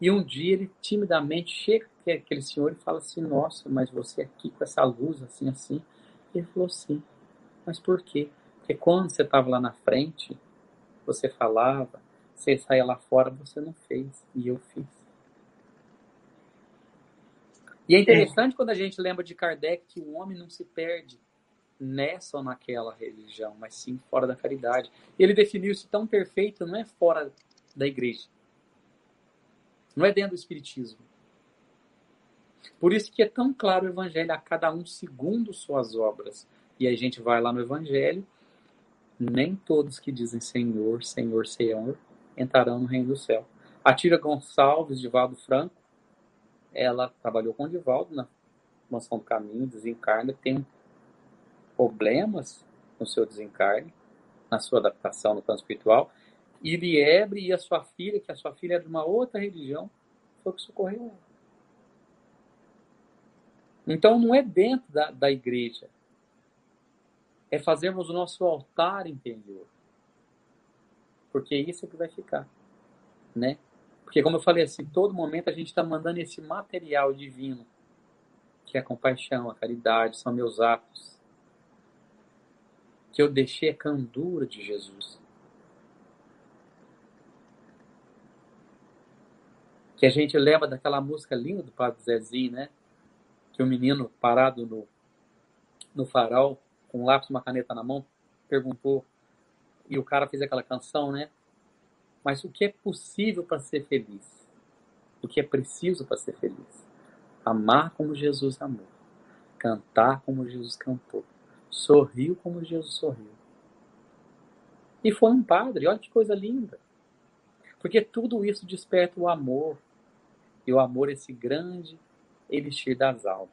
[SPEAKER 2] E um dia ele timidamente chega aquele senhor e fala assim: Nossa, mas você aqui com essa luz assim, assim. Ele falou: Sim, mas por quê? Porque quando você estava lá na frente, você falava, você saía lá fora, você não fez, e eu fiz. E é interessante é. quando a gente lembra de Kardec que o homem não se perde nessa ou naquela religião, mas sim fora da caridade. Ele definiu isso tão perfeito, não é fora da igreja. Não é dentro do espiritismo. Por isso que é tão claro o evangelho a cada um segundo suas obras. E a gente vai lá no evangelho, nem todos que dizem Senhor, Senhor, Senhor entrarão no reino do céu. A Tira Gonçalves, de Valdo Franco, ela trabalhou com o Divaldo na Mansão do Caminho, desencarna, tem problemas no seu desencarne, na sua adaptação no plano espiritual, e Liebre e a sua filha, que a sua filha é de uma outra religião, foi o que socorreu ela. Então não é dentro da, da igreja, é fazermos o nosso altar interior. Porque isso é que vai ficar, né? Porque como eu falei assim, todo momento a gente está mandando esse material divino, que é a compaixão, a caridade, são meus atos, que eu deixei a candura de Jesus. Que a gente lembra daquela música linda do Padre Zezinho, né? Que o menino parado no, no farol, com um lápis e uma caneta na mão, perguntou, e o cara fez aquela canção, né? Mas o que é possível para ser feliz? O que é preciso para ser feliz? Amar como Jesus amou, cantar como Jesus cantou, sorriu como Jesus sorriu. E foi um padre, olha que coisa linda. Porque tudo isso desperta o amor. E o amor é esse grande elixir das almas.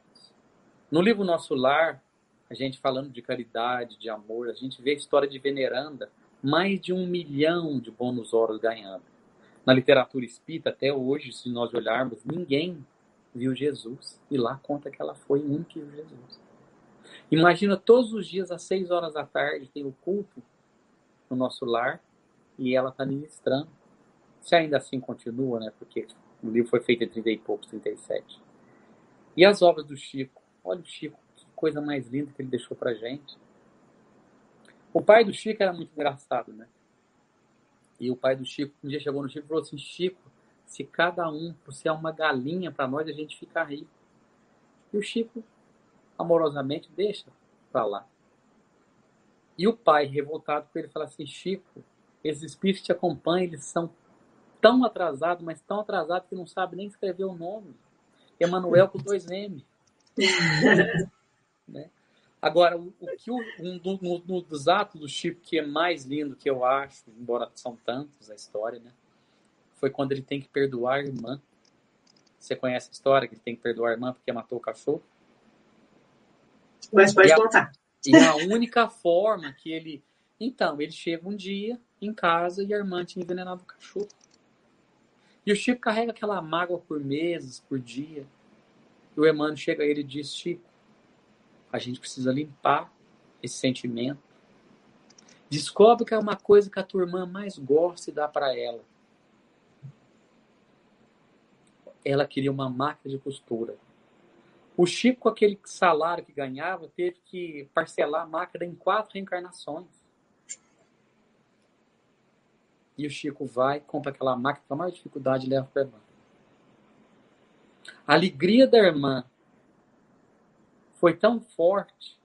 [SPEAKER 2] No livro Nosso Lar, a gente falando de caridade, de amor, a gente vê a história de Veneranda, mais de um milhão de bônus horas ganhando. Na literatura espírita, até hoje, se nós olharmos, ninguém viu Jesus. E lá conta que ela foi único que viu Jesus. Imagina todos os dias, às seis horas da tarde, tem o culto no nosso lar e ela está ministrando. Se ainda assim continua, né? Porque o livro foi feito em 30 e poucos, 37. E as obras do Chico? Olha o Chico, que coisa mais linda que ele deixou pra gente. O pai do Chico era muito engraçado, né? E o pai do Chico um dia chegou no Chico e falou assim: Chico, se cada um é uma galinha para nós, a gente fica rico. E o Chico amorosamente deixa para lá. E o pai, revoltado com ele, fala assim: Chico, esses espíritos te acompanham, eles são tão atrasados, mas tão atrasados que não sabem nem escrever o nome. Emanuel com dois M. né? Agora, o, o que o, um, um, um, dos atos do Chico que é mais lindo que eu acho, embora são tantos a história, né? Foi quando ele tem que perdoar a irmã. Você conhece a história que ele tem que perdoar a irmã porque matou o cachorro?
[SPEAKER 1] Mas pode e contar. A,
[SPEAKER 2] e a única forma que ele. Então, ele chega um dia em casa e a irmã tinha envenenado o cachorro. E o Chico carrega aquela mágoa por meses, por dia. E o Emmanuel chega a ele e diz: Chico, a gente precisa limpar esse sentimento. Descobre que é uma coisa que a tua irmã mais gosta e dá para ela. Ela queria uma máquina de costura. O Chico, com aquele salário que ganhava, teve que parcelar a máquina em quatro reencarnações. E o Chico vai, compra aquela máquina com a maior dificuldade e leva para a irmã. A alegria da irmã foi tão forte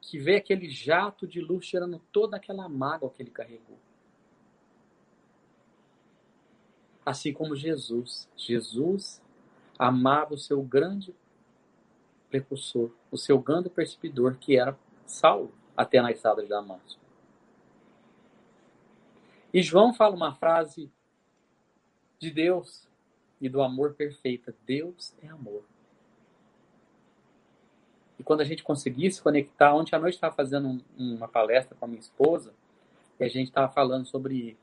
[SPEAKER 2] que vê aquele jato de luz tirando toda aquela mágoa que ele carregou. Assim como Jesus. Jesus amava o seu grande precursor, o seu grande percebidor, que era Saulo, até na estrada de Damasco. E João fala uma frase de Deus e do amor perfeita. Deus é amor. E quando a gente conseguir se conectar, ontem à noite estava fazendo um, uma palestra com a minha esposa e a gente estava falando sobre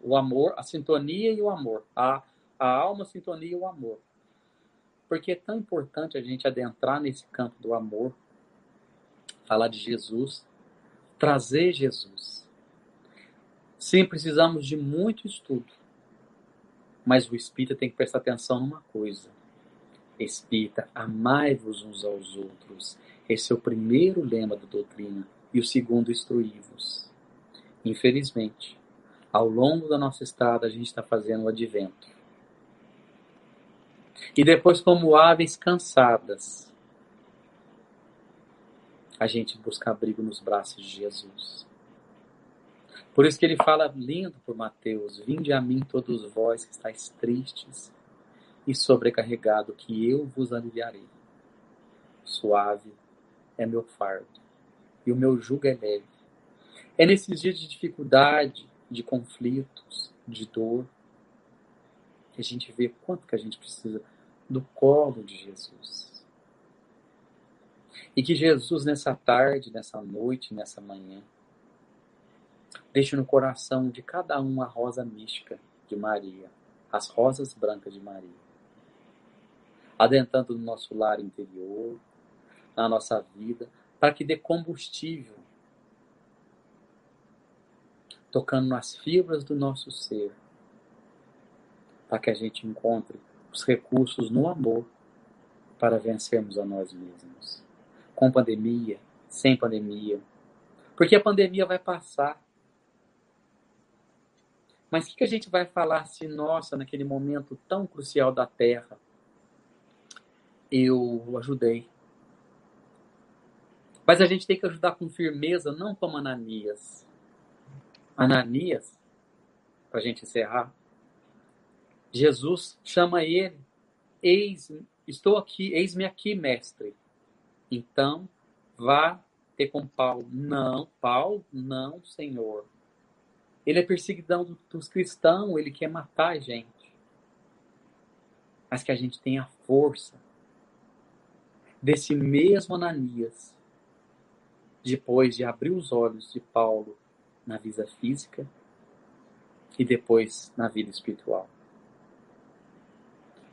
[SPEAKER 2] o amor, a sintonia e o amor, a, a alma, a sintonia e o amor. Porque é tão importante a gente adentrar nesse campo do amor, falar de Jesus, trazer Jesus. Sim, precisamos de muito estudo, mas o espírita tem que prestar atenção numa coisa Espírita, amai-vos uns aos outros. Esse é o primeiro lema da doutrina. E o segundo, instruí-vos. Infelizmente, ao longo da nossa estrada, a gente está fazendo o advento. E depois, como aves cansadas, a gente busca abrigo nos braços de Jesus. Por isso que ele fala lindo por Mateus: Vinde a mim todos vós que estáis tristes e sobrecarregado, que eu vos aliviarei. Suave é meu fardo e o meu jugo é leve. É nesses dias de dificuldade, de conflitos, de dor, que a gente vê quanto que a gente precisa do colo de Jesus. E que Jesus, nessa tarde, nessa noite, nessa manhã, deixe no coração de cada um a rosa mística de Maria, as rosas brancas de Maria. Adentrando no nosso lar interior, na nossa vida, para que dê combustível, tocando nas fibras do nosso ser, para que a gente encontre os recursos no amor para vencermos a nós mesmos. Com pandemia, sem pandemia. Porque a pandemia vai passar. Mas o que a gente vai falar se, nossa, naquele momento tão crucial da Terra, eu ajudei? Mas a gente tem que ajudar com firmeza, não como Ananias. Ananias, para a gente encerrar, Jesus chama ele, eis, estou aqui, eis-me aqui, mestre. Então, vá ter com Paulo. Não, Paulo, não, Senhor. Ele é perseguidão dos cristãos, ele quer matar a gente. Mas que a gente tenha força desse mesmo Ananias, depois de abrir os olhos de Paulo na vida física e depois na vida espiritual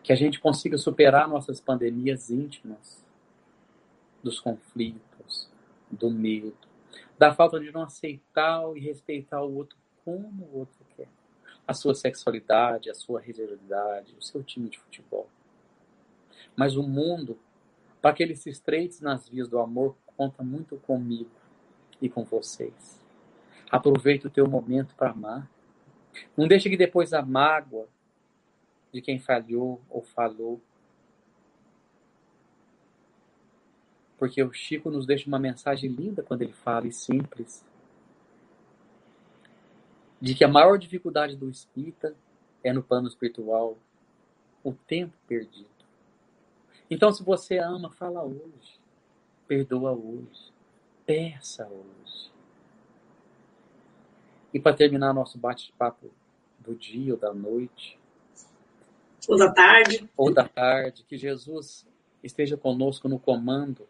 [SPEAKER 2] que a gente consiga superar nossas pandemias íntimas, dos conflitos, do medo, da falta de não aceitar e respeitar o outro como o outro quer. A sua sexualidade, a sua religiosidade, o seu time de futebol. Mas o mundo, para que ele se estreite nas vias do amor, conta muito comigo e com vocês. Aproveite o teu momento para amar. Não deixe que depois a mágoa, de quem falhou ou falou. Porque o Chico nos deixa uma mensagem linda quando ele fala e simples. De que a maior dificuldade do espírita é no plano espiritual o tempo perdido. Então, se você ama, fala hoje. Perdoa hoje. Peça hoje. E para terminar nosso bate-papo do dia ou da noite,
[SPEAKER 1] ou da tarde.
[SPEAKER 2] Ou da tarde. Que Jesus esteja conosco no comando,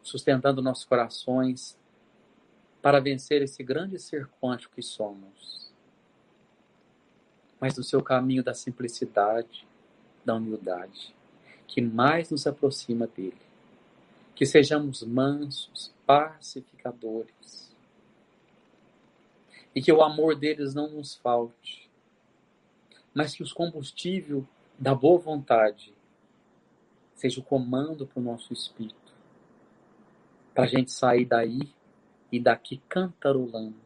[SPEAKER 2] sustentando nossos corações para vencer esse grande ser quântico que somos. Mas no seu caminho da simplicidade, da humildade, que mais nos aproxima dele. Que sejamos mansos, pacificadores. E que o amor deles não nos falte mas que os combustíveis da boa vontade seja o comando para o nosso espírito, para a gente sair daí e daqui cantarolando.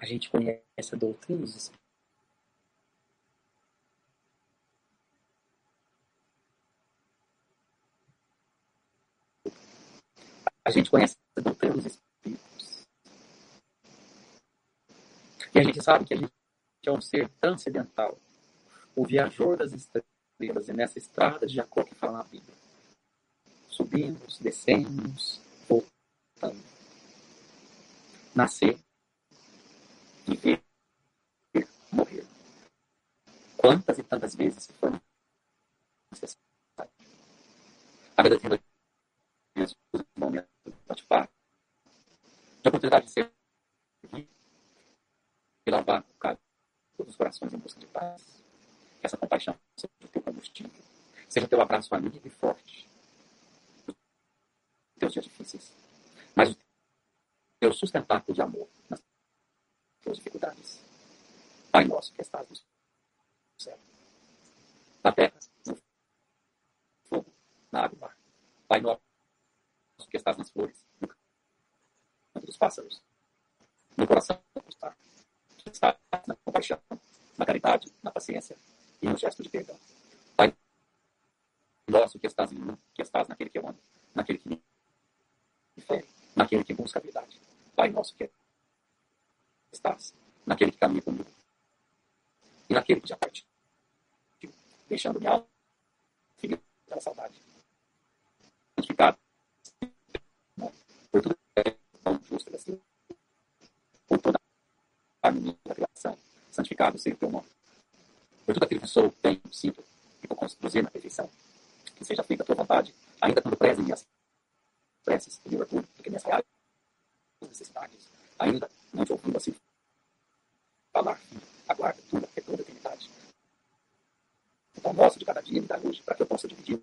[SPEAKER 2] A gente conhece a doutrina dos espíritos. A gente conhece a doutrina dos espíritos. E a gente sabe que a gente é um ser transcendental, o viajor das estrelas, e nessa estrada de Jacó que fala na Bíblia. Subimos, descemos, voltando. Nascer, viver, morrer. Quantas e tantas vezes for necessário. A verdadeira Jesus, momento do bate-papo, de oportunidade de ser e lavar o cabelo todos os corações em busca de paz. Que essa compaixão seja o teu combustível. Seja o teu abraço amigo e forte. Teus dias difíceis. Mas o teu sustentáculo de amor nas tuas dificuldades. Pai nosso que estás no céu. Na terra, no fogo, na água. Pai nosso que estás nas flores, canto dos pássaros. No coração está está na compaixão, na caridade, na paciência e no gesto de perdão. Pai nosso que estás em mim, que estás naquele que eu amo, naquele que me e fé naquele que busca a verdade. Pai nosso que estás, naquele que caminha comigo e naquele que já partiu, deixando minha alma filho da saudade. Santificado por tudo é tão justo assim, por toda a da criação, santificado seja o teu nome. Por tudo aquilo que sou, tenho, sinto e vou conduzir na perfeição. Que seja feita a tua vontade, ainda quando prezem minhas preces e meu orgulho, do que minhas reais necessidades, ainda não te ouvindo assim falar, aguarda toda a eternidade. Então, nosso de cada dia me dá hoje, para que eu possa dividir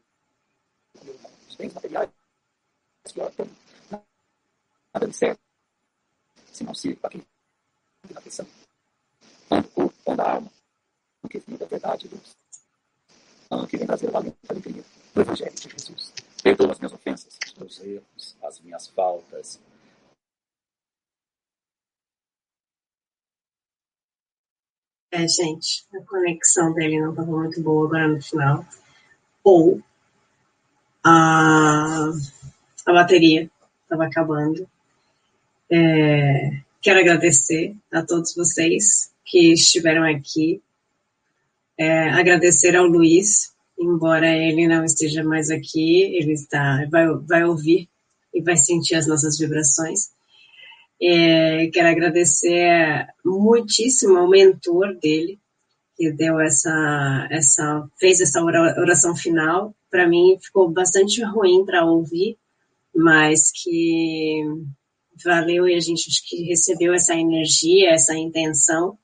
[SPEAKER 2] os bens materiais que eu tenho. Nada me serve se não sirva para quem na aflição. Quando o corpo, quando a alma, no que vive a verdade de Deus. Ano que vem trazer o valente alegria do Evangelho de Jesus. Perdoa as minhas ofensas, os meus erros, as minhas faltas,
[SPEAKER 1] É, gente, a conexão dele não estava muito boa agora no final. Ou a, a bateria estava acabando. É, quero agradecer a todos vocês que estiveram aqui. É, agradecer ao Luiz, embora ele não esteja mais aqui, ele está, vai, vai ouvir e vai sentir as nossas vibrações. É, quero agradecer muitíssimo ao mentor dele, que deu essa, essa fez essa oração final. Para mim ficou bastante ruim para ouvir, mas que valeu e a gente acho que recebeu essa energia, essa intenção,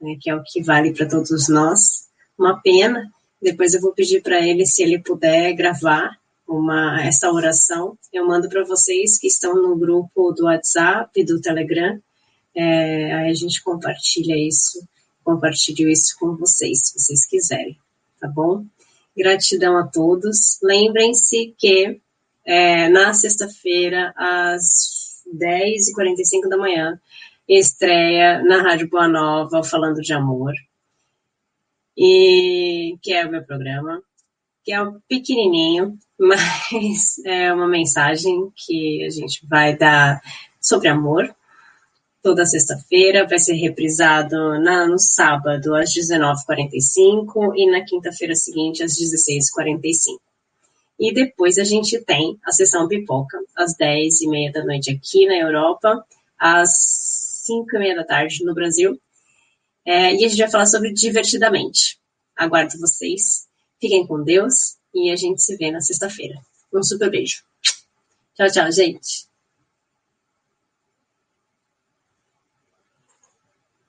[SPEAKER 1] né, que é o que vale para todos nós. Uma pena. Depois eu vou pedir para ele se ele puder gravar uma essa oração. Eu mando para vocês que estão no grupo do WhatsApp, do Telegram. É, aí a gente compartilha isso, compartilho isso com vocês, se vocês quiserem, tá bom? Gratidão a todos. Lembrem-se que é, na sexta-feira, às 10h45 da manhã, estreia na Rádio Boa Nova, Falando de Amor, e que é o meu programa que é um pequenininho, mas é uma mensagem que a gente vai dar sobre amor. Toda sexta-feira vai ser reprisado na, no sábado às 19h45 e na quinta-feira seguinte às 16h45. E depois a gente tem a sessão pipoca às 10h30 da noite aqui na Europa, às 5h30 da tarde no Brasil. É, e a gente vai falar sobre divertidamente. Aguardo vocês Fiquem com Deus e a gente se vê na sexta-feira. Um super beijo. Tchau, tchau, gente.